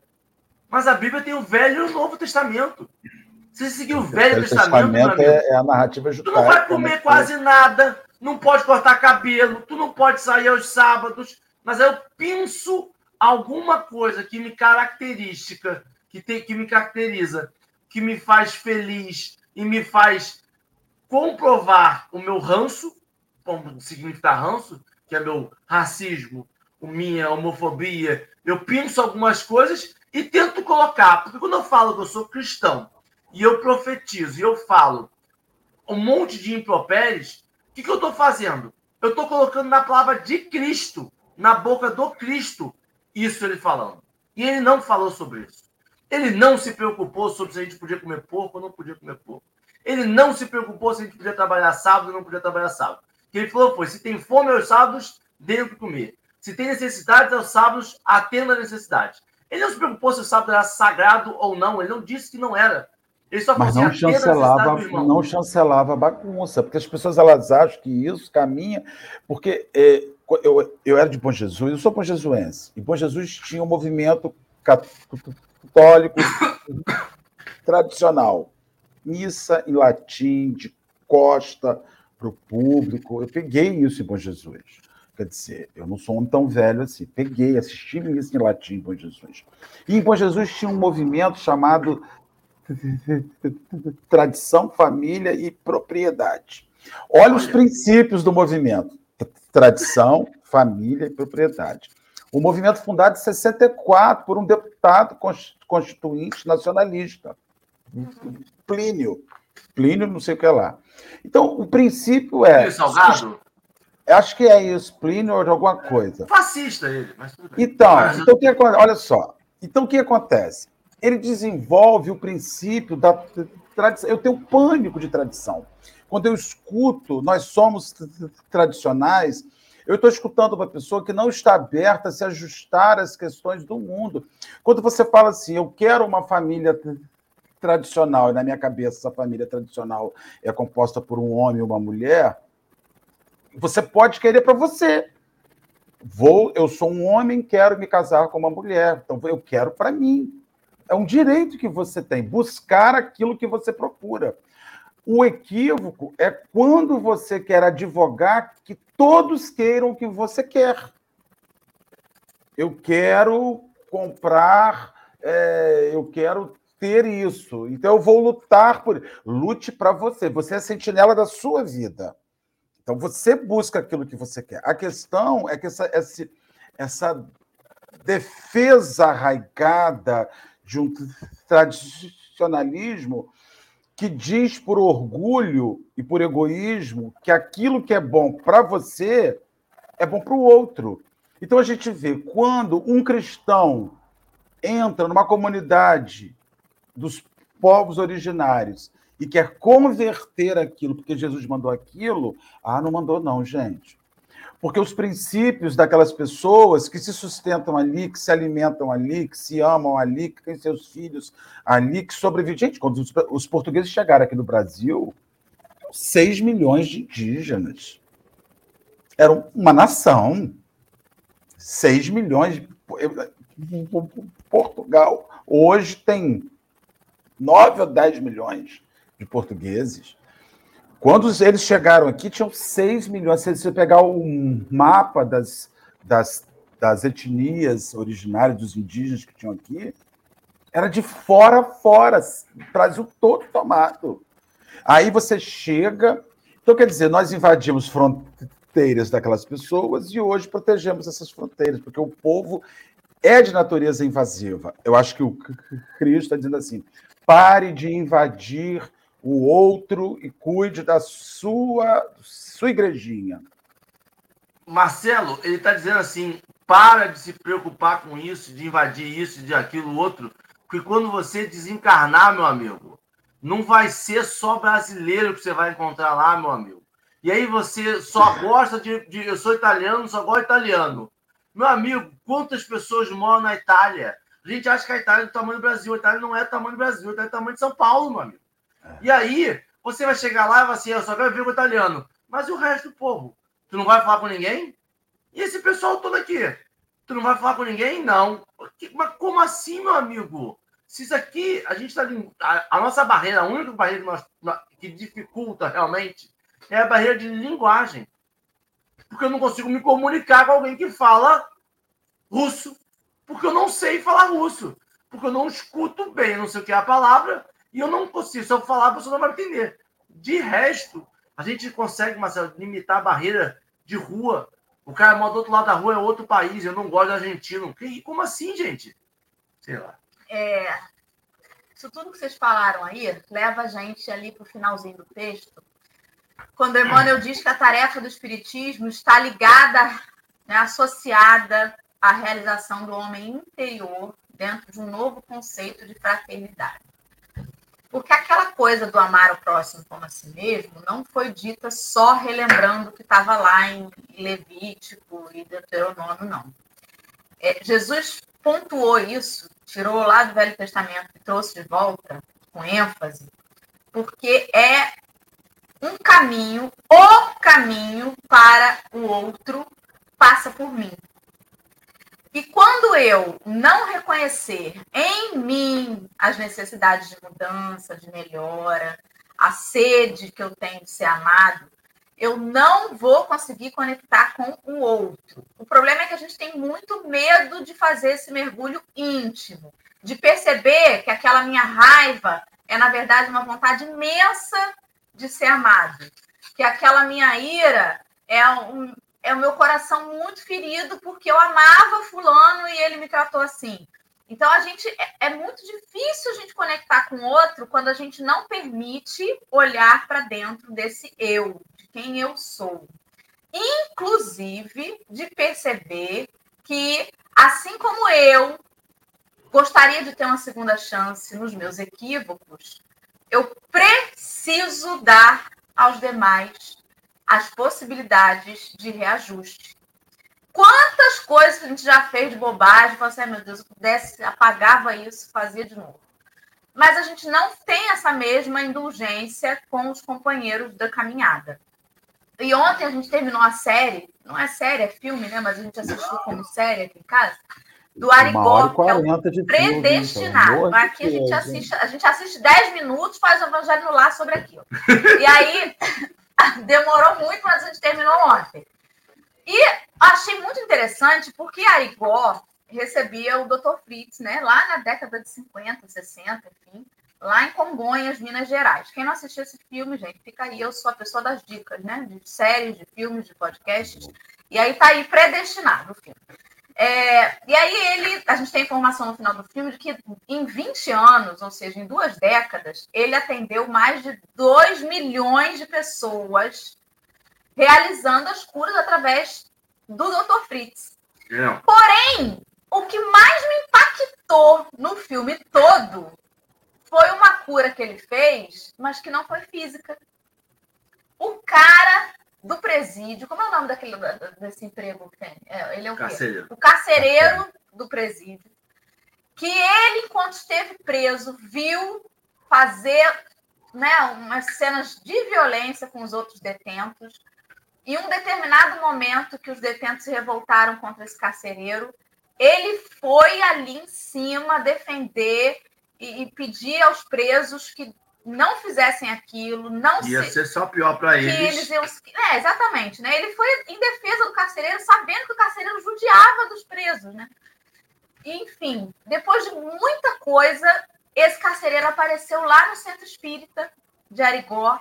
Mas a Bíblia tem o Velho e o Novo Testamento. Se você seguir o Velho, Velho Testamento, Testamento é, é, a narrativa judaica. Tu não vai comer né? quase nada, não pode cortar cabelo, tu não pode sair aos sábados, mas eu penso alguma coisa que me característica que, tem, que me caracteriza, que me faz feliz e me faz comprovar o meu ranço, como significa ranço, que é meu racismo, minha homofobia. Eu penso algumas coisas e tento colocar, porque quando eu falo que eu sou cristão e eu profetizo e eu falo um monte de impropérios, o que, que eu estou fazendo? Eu estou colocando na palavra de Cristo, na boca do Cristo, isso ele falando. E ele não falou sobre isso. Ele não se preocupou sobre se a gente podia comer porco ou não podia comer porco. Ele não se preocupou se a gente podia trabalhar sábado ou não podia trabalhar sábado. Que ele falou foi: se tem fome aos sábados, dê o que comer. Se tem necessidade aos sábados, atenda a necessidade. Ele não se preocupou se o sábado era sagrado ou não. Ele não disse que não era. Ele só Mas não chancelava, não chancelava a bagunça, porque as pessoas elas acham que isso caminha, porque é, eu, eu era de Bom Jesus, eu sou bom jesuense, e Bom Jesus tinha um movimento católico tradicional, missa em latim, de costa para o público. Eu peguei isso em Bom Jesus. Quer dizer, eu não sou um tão velho assim. Peguei, assisti missa em latim em Bom Jesus. E em Bom Jesus tinha um movimento chamado tradição, família e propriedade. Olha, Olha. os princípios do movimento: tradição, família e propriedade. O movimento fundado em 64 por um deputado constituinte nacionalista, Plínio. Plínio, não sei o que lá. Então, o princípio é. Salgado? Acho que é isso, Plínio ou de alguma coisa. Fascista ele, mas tudo bem. Então, mas... então que? Olha só. Então, o que acontece? ele desenvolve o princípio da tradição. Eu tenho pânico de tradição. Quando eu escuto, nós somos tradicionais, eu estou escutando uma pessoa que não está aberta a se ajustar às questões do mundo. Quando você fala assim, eu quero uma família tradicional, e na minha cabeça essa família tradicional é composta por um homem e uma mulher, você pode querer para você. Vou, eu sou um homem, quero me casar com uma mulher, então eu quero para mim. É um direito que você tem, buscar aquilo que você procura. O equívoco é quando você quer advogar que todos queiram o que você quer. Eu quero comprar, é, eu quero ter isso. Então eu vou lutar por. Lute para você. Você é sentinela da sua vida. Então você busca aquilo que você quer. A questão é que essa, essa, essa defesa arraigada de um tradicionalismo que diz por orgulho e por egoísmo que aquilo que é bom para você é bom para o outro. Então a gente vê quando um cristão entra numa comunidade dos povos originários e quer converter aquilo porque Jesus mandou aquilo, ah, não mandou não, gente porque os princípios daquelas pessoas que se sustentam ali, que se alimentam ali, que se amam ali, que têm seus filhos ali, que sobrevivem. Gente, quando os, portugueses chegaram aqui no Brasil, 6 milhões de indígenas. Era uma nação. 6 milhões. De... Portugal hoje tem 9 ou 10 milhões de portugueses. Quando eles chegaram aqui, tinham 6 milhões. Se você pegar o mapa das, das, das etnias originárias dos indígenas que tinham aqui, era de fora a fora, o Brasil todo tomado. Aí você chega. Então, quer dizer, nós invadimos fronteiras daquelas pessoas e hoje protegemos essas fronteiras, porque o povo é de natureza invasiva. Eu acho que o Cristo está dizendo assim: pare de invadir o outro e cuide da sua, sua igrejinha. Marcelo, ele está dizendo assim: para de se preocupar com isso, de invadir isso, de aquilo outro, porque quando você desencarnar, meu amigo, não vai ser só brasileiro que você vai encontrar lá, meu amigo. E aí você só gosta de, de eu sou italiano, só gosto de italiano. Meu amigo, quantas pessoas moram na Itália? A gente acha que a Itália é do tamanho do Brasil. A Itália não é do tamanho do Brasil, a Itália é do tamanho de São Paulo, meu amigo. E aí, você vai chegar lá e vai assim, eu só quero ver o italiano. Mas e o resto do povo? Tu não vai falar com ninguém? E esse pessoal todo aqui? Tu não vai falar com ninguém? Não. Mas como assim, meu amigo? Se isso aqui, a gente está. A, a, nossa barreira, a única barreira que, nós, que dificulta realmente é a barreira de linguagem. Porque eu não consigo me comunicar com alguém que fala russo. Porque eu não sei falar russo. Porque eu não escuto bem, não sei o que é a palavra. E eu não consigo, se eu falar, a pessoa não vai entender. De resto, a gente consegue, Marcelo, limitar a barreira de rua. O cara mora do outro lado da rua, é outro país, eu não gosto de argentino. Como assim, gente? Sei lá. É, isso tudo que vocês falaram aí leva a gente ali para o finalzinho do texto, quando Emmanuel diz que a tarefa do Espiritismo está ligada, né, associada à realização do homem interior dentro de um novo conceito de fraternidade. Porque aquela coisa do amar o próximo como a si mesmo não foi dita só relembrando o que estava lá em Levítico e Deuteronômio, não. É, Jesus pontuou isso, tirou lá do Velho Testamento e trouxe de volta com ênfase, porque é um caminho, o caminho para o outro passa por mim. E quando eu não reconhecer em mim as necessidades de mudança, de melhora, a sede que eu tenho de ser amado, eu não vou conseguir conectar com o outro. O problema é que a gente tem muito medo de fazer esse mergulho íntimo, de perceber que aquela minha raiva é, na verdade, uma vontade imensa de ser amado. Que aquela minha ira é, um, é o meu coração muito ferido porque eu amava fulano e ele me tratou assim. Então a gente é, é muito difícil a gente conectar com o outro quando a gente não permite olhar para dentro desse eu, de quem eu sou. Inclusive de perceber que assim como eu gostaria de ter uma segunda chance nos meus equívocos, eu preciso dar aos demais as possibilidades de reajuste. Quantas coisas a gente já fez de bobagem, você, assim, meu Deus, se pudesse, apagava isso, fazia de novo. Mas a gente não tem essa mesma indulgência com os companheiros da caminhada. E ontem a gente terminou a série, não é série, é filme, né? Mas a gente assistiu como série aqui em casa, do Arigó, que é o predestinado. Filme, então. Aqui a gente, assiste, a gente assiste 10 minutos, faz o evangelho no lar sobre aquilo. E aí demorou muito, mas a gente terminou ontem. E achei muito interessante porque Arigó recebia o Dr. Fritz, né, lá na década de 50, 60, enfim, lá em Congonhas, Minas Gerais. Quem não assistiu esse filme, gente, fica aí, eu sou a pessoa das dicas, né, de séries, de filmes, de podcasts, e aí tá aí predestinado o filme. É, e aí ele, a gente tem informação no final do filme de que em 20 anos, ou seja, em duas décadas, ele atendeu mais de 2 milhões de pessoas realizando as curas através do Dr. Fritz. Porém, o que mais me impactou no filme todo foi uma cura que ele fez, mas que não foi física. O cara do presídio. Como é o nome daquele, desse emprego que tem? É, ele é o Carcereiro. quê? O carcereiro do presídio. Que ele, enquanto esteve preso, viu fazer né, umas cenas de violência com os outros detentos. Em um determinado momento que os detentos se revoltaram contra esse carcereiro, ele foi ali em cima defender e, e pedir aos presos que não fizessem aquilo, não ia se... ser só pior para eles. eles iam... É, exatamente, né? Ele foi em defesa do carcereiro, sabendo que o carcereiro judiava dos presos, né? Enfim, depois de muita coisa, esse carcereiro apareceu lá no centro espírita de Arigó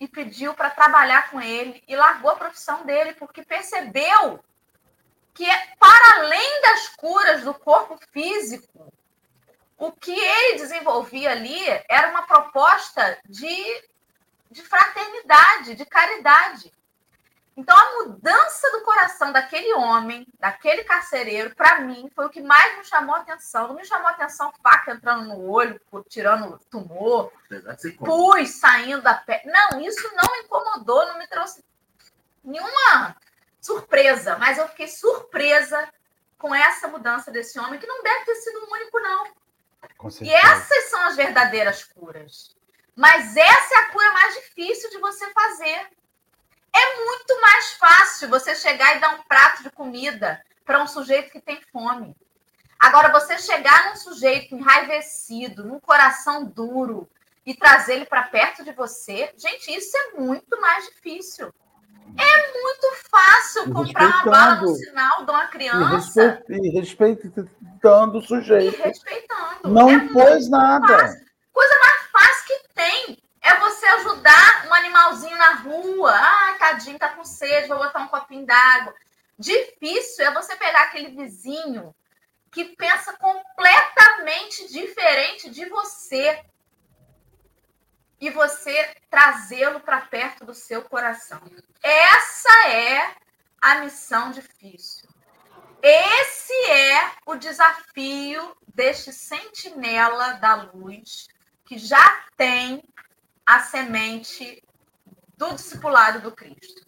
e pediu para trabalhar com ele e largou a profissão dele porque percebeu que para além das curas do corpo físico, o que ele desenvolvia ali era uma proposta de, de fraternidade, de caridade. Então, a mudança do coração daquele homem, daquele carcereiro, para mim, foi o que mais me chamou a atenção. Não me chamou a atenção faca entrando no olho, tirando tumor, pus saindo da pele. Não, isso não me incomodou, não me trouxe nenhuma surpresa, mas eu fiquei surpresa com essa mudança desse homem, que não deve ter sido o único, não. E essas são as verdadeiras curas. Mas essa é a cura mais difícil de você fazer. É muito mais fácil você chegar e dar um prato de comida para um sujeito que tem fome. Agora, você chegar num sujeito enraivecido, num coração duro, e trazer ele para perto de você, gente, isso é muito mais difícil. É muito fácil comprar uma bala no sinal de uma criança. E respeitando o sujeito. E respeitando. Não é impôs nada. Fácil. Coisa mais fácil que tem é você ajudar um animalzinho na rua. Ah, tadinho, tá com sede, vou botar um copinho d'água. Difícil é você pegar aquele vizinho que pensa completamente diferente de você e você trazê-lo para perto do seu coração. Essa é a missão difícil. Esse é o desafio deste sentinela da luz que já tem a semente do discipulado do Cristo.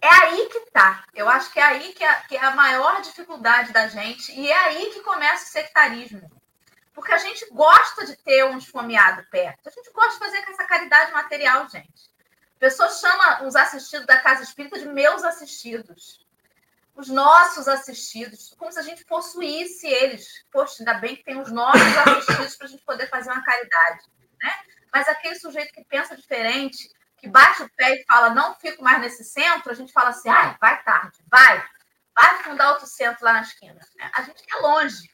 É aí que está. Eu acho que é aí que é, que é a maior dificuldade da gente e é aí que começa o sectarismo. Porque a gente gosta de ter um esfomeado perto. A gente gosta de fazer com essa caridade material, gente. A pessoa chama os assistidos da casa espírita de meus assistidos. Os nossos assistidos, como se a gente possuísse eles. Poxa, ainda bem que tem os nossos assistidos para a gente poder fazer uma caridade. Né? Mas aquele sujeito que pensa diferente, que bate o pé e fala, não fico mais nesse centro, a gente fala assim, ai, vai tarde, vai. Vai fundar outro centro lá na esquina. A gente é longe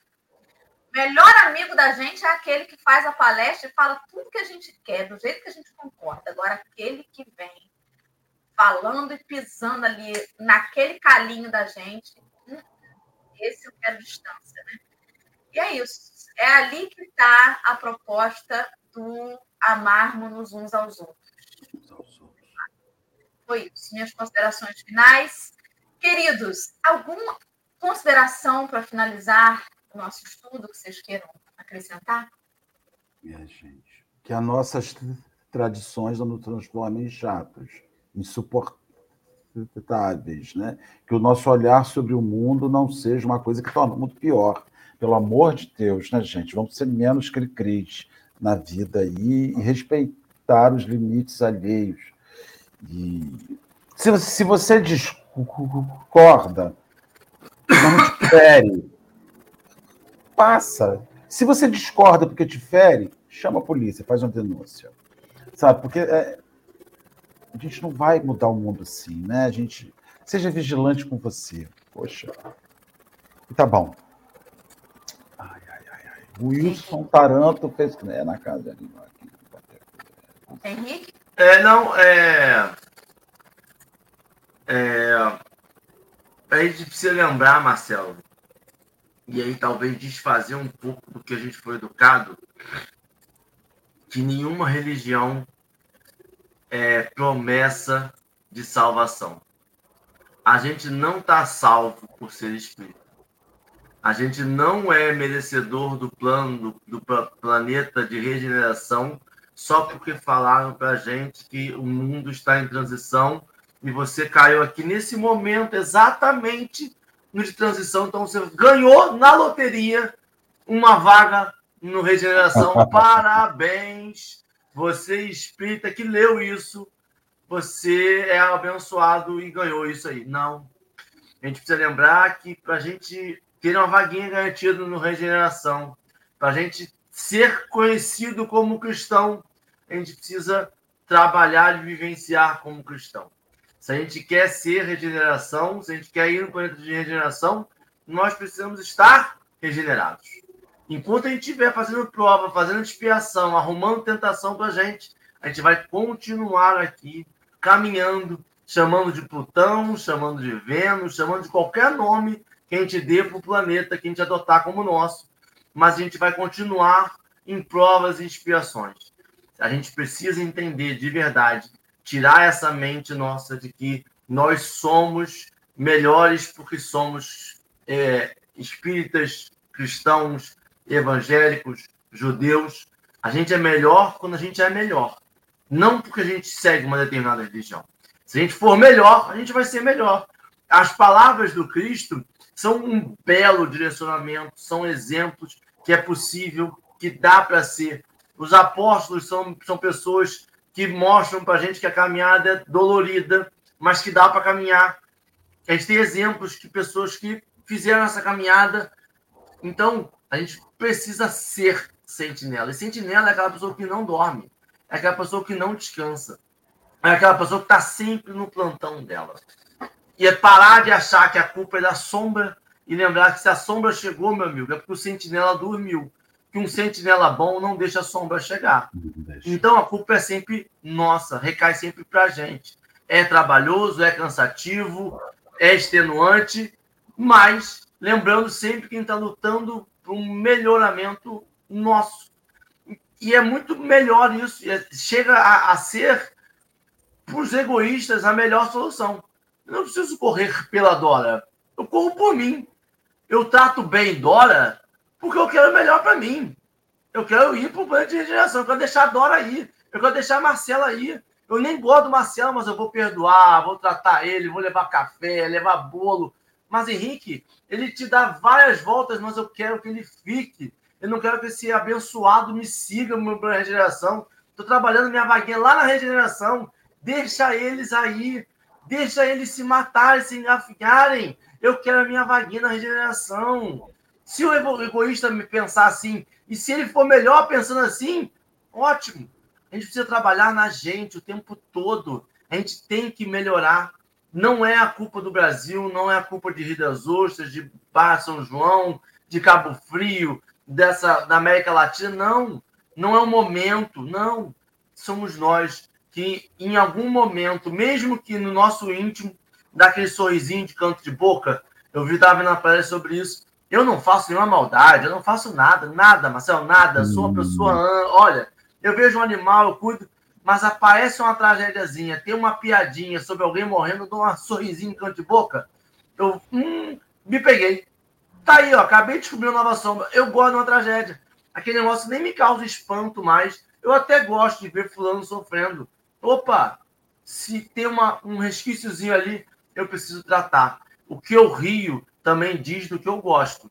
melhor amigo da gente é aquele que faz a palestra e fala tudo que a gente quer, do jeito que a gente concorda. Agora, aquele que vem falando e pisando ali naquele calinho da gente, hum, esse eu quero distância, né? E é isso. É ali que está a proposta do amarmos uns aos outros. Foi isso. Minhas considerações finais. Queridos, alguma consideração para finalizar o nosso estudo que vocês queiram acrescentar? É, gente. Que as nossas tradições não nos transformem em chatos, insuportáveis, né? Que o nosso olhar sobre o mundo não seja uma coisa que torna o mundo pior. Pelo amor de Deus, né, gente? Vamos ser menos cri-cris na vida aí e respeitar os limites alheios. E se você discorda, não espere passa. Se você discorda porque te fere, chama a polícia, faz uma denúncia. Sabe? Porque é, a gente não vai mudar o mundo assim, né? A gente seja vigilante com você. Poxa. E tá bom. Ai, ai, ai, ai. O Wilson Taranto fez é, na casa ali. Henrique? É, não, é. É. A gente precisa lembrar, Marcelo, e aí talvez desfazer um pouco do que a gente foi educado, que nenhuma religião é promessa de salvação. A gente não está salvo por ser espírito. A gente não é merecedor do plano do, do planeta de regeneração só porque falaram para a gente que o mundo está em transição e você caiu aqui nesse momento exatamente no de transição, então você ganhou na loteria uma vaga no Regeneração. Parabéns! Você espírita que leu isso, você é abençoado e ganhou isso aí. Não. A gente precisa lembrar que para a gente ter uma vaguinha garantida no Regeneração, para a gente ser conhecido como cristão, a gente precisa trabalhar e vivenciar como cristão. Se a gente quer ser regeneração, se a gente quer ir no planeta de regeneração, nós precisamos estar regenerados. Enquanto a gente estiver fazendo prova, fazendo expiação, arrumando tentação para a gente, a gente vai continuar aqui caminhando, chamando de Plutão, chamando de Vênus, chamando de qualquer nome que a gente dê para o planeta que a gente adotar como nosso. Mas a gente vai continuar em provas e expiações. A gente precisa entender de verdade tirar essa mente nossa de que nós somos melhores porque somos é, espíritas, cristãos, evangélicos, judeus. A gente é melhor quando a gente é melhor. Não porque a gente segue uma determinada religião. Se a gente for melhor, a gente vai ser melhor. As palavras do Cristo são um belo direcionamento, são exemplos que é possível, que dá para ser. Os apóstolos são, são pessoas que mostram para a gente que a caminhada é dolorida, mas que dá para caminhar. A gente tem exemplos de pessoas que fizeram essa caminhada. Então, a gente precisa ser sentinela. E sentinela é aquela pessoa que não dorme, é aquela pessoa que não descansa, é aquela pessoa que está sempre no plantão dela. E é parar de achar que a culpa é da sombra e lembrar que se a sombra chegou, meu amigo, é porque o sentinela dormiu que um sentinela bom não deixa a sombra chegar. Então a culpa é sempre nossa, recai sempre para a gente. É trabalhoso, é cansativo, é extenuante, mas lembrando sempre que está lutando por um melhoramento nosso. E é muito melhor isso, é, chega a, a ser, para os egoístas, a melhor solução. Eu não preciso correr pela Dora, eu corro por mim. Eu trato bem Dora, Porque eu quero o melhor para mim. Eu quero ir para o plano de regeneração. Eu quero deixar a Dora aí. Eu quero deixar a Marcela aí. Eu nem gosto do Marcelo, mas eu vou perdoar, vou tratar ele, vou levar café, levar bolo. Mas Henrique, ele te dá várias voltas, mas eu quero que ele fique. Eu não quero que esse abençoado me siga no meu regeneração. Estou trabalhando minha vaguinha lá na regeneração. Deixa eles aí. Deixa eles se matarem, se engafiarem. Eu quero a minha vaguinha na regeneração. Se o egoísta pensar assim, e se ele for melhor pensando assim, ótimo. A gente precisa trabalhar na gente o tempo todo. A gente tem que melhorar. Não é a culpa do Brasil, não é a culpa de Rio das Ostras, de Barra São João, de Cabo Frio, dessa da América Latina. Não, não é o momento. Não, somos nós que em algum momento, mesmo que no nosso íntimo, dá aquele sorrisinho de canto de boca. Eu vi Davi na palestra sobre isso. Eu não faço nenhuma maldade, eu não faço nada, nada, Marcelo, nada. Sou uma pessoa, hum. olha, eu vejo um animal, eu cuido, mas aparece uma tragédiazinha, tem uma piadinha sobre alguém morrendo, dou um sorrisinho no canto de boca. Eu hum, me peguei. Tá aí, ó, acabei de descobrir uma nova sombra. Eu gosto de uma tragédia. Aquele negócio nem me causa espanto mais. Eu até gosto de ver fulano sofrendo. Opa, se tem uma, um resquíciozinho ali, eu preciso tratar. O que eu rio também diz do que eu gosto.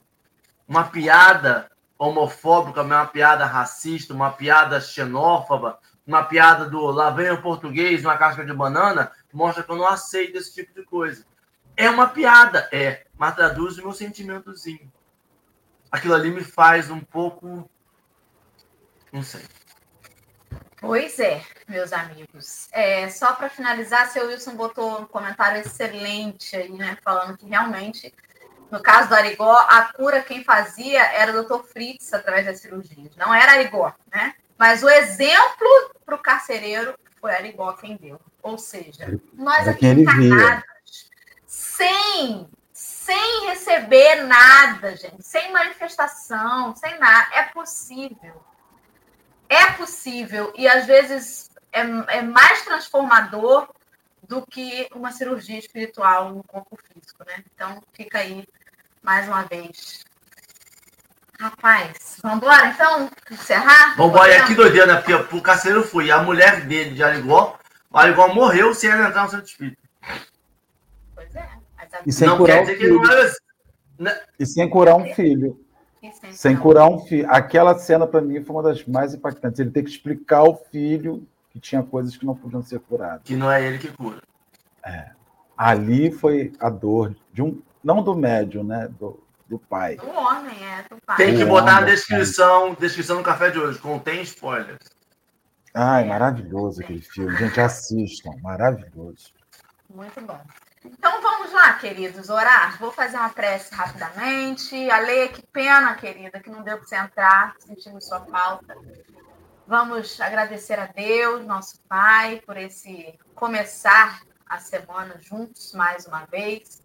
Uma piada homofóbica, uma piada racista, uma piada xenófoba, uma piada do lá vem o português, uma casca de banana, mostra que eu não aceito esse tipo de coisa. É uma piada, é, mas traduz o meu sentimentozinho. Aquilo ali me faz um pouco. Não sei. Pois é, meus amigos. É, só para finalizar, seu Wilson botou um comentário excelente aí, né? Falando que realmente no caso do Arigó, a cura quem fazia era o Dr. Fritz através das cirurgias. Não era Arigó, né? Mas o exemplo para o carcereiro foi Arigó quem deu. Ou seja, nós aqui encarnados, sem, sem receber nada, gente, sem manifestação, sem nada, é possível. É possível. E às vezes é, é mais transformador do que uma cirurgia espiritual no corpo físico, né? Então, fica aí mais uma vez. Rapaz, vamos embora então? Encerrar? Vamos embora. É que doideira, né? Porque o carcereiro foi. A mulher dele de Arigó, o Arigó morreu sem ela entrar no centro espírita. Pois é. E sem não curar quer dizer filho. que não era... Né? E sem curar um filho. Sem, sem curar um filho. Aquela cena, para mim, foi uma das mais impactantes. Ele tem que explicar ao filho que tinha coisas que não podiam ser curadas. Que não é ele que cura. É. Ali foi a dor de um, não do médium, né? Do, do pai. Do homem, é, do pai. Tem que botar na descrição, descrição do café de hoje, contém spoilers. Ai, maravilhoso aquele filme. Gente, assistam, maravilhoso. Muito bom. Então vamos lá, queridos, orar. Vou fazer uma prece rapidamente. Ale, que pena, querida, que não deu para você entrar, sentindo sua falta. Vamos agradecer a Deus, nosso Pai, por esse começar a semana juntos mais uma vez,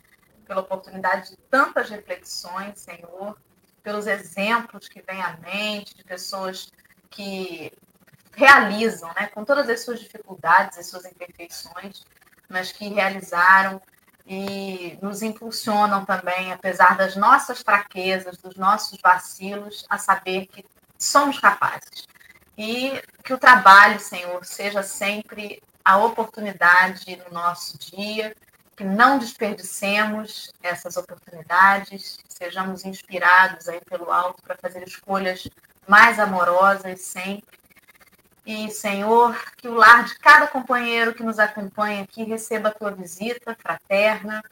pela oportunidade de tantas reflexões, Senhor, pelos exemplos que vêm à mente de pessoas que realizam, né, com todas as suas dificuldades, as suas imperfeições, mas que realizaram e nos impulsionam também, apesar das nossas fraquezas, dos nossos vacilos, a saber que somos capazes. E que o trabalho, Senhor, seja sempre a oportunidade no nosso dia, que não desperdicemos essas oportunidades, sejamos inspirados aí pelo alto para fazer escolhas mais amorosas sempre. E, Senhor, que o lar de cada companheiro que nos acompanha aqui receba a tua visita fraterna,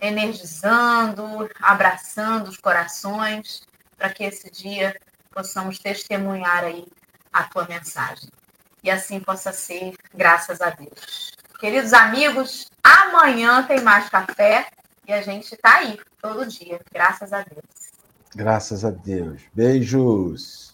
energizando, abraçando os corações, para que esse dia possamos testemunhar aí a tua mensagem. E assim possa ser, graças a Deus. Queridos amigos, amanhã tem mais café e a gente está aí todo dia, graças a Deus. Graças a Deus. Beijos.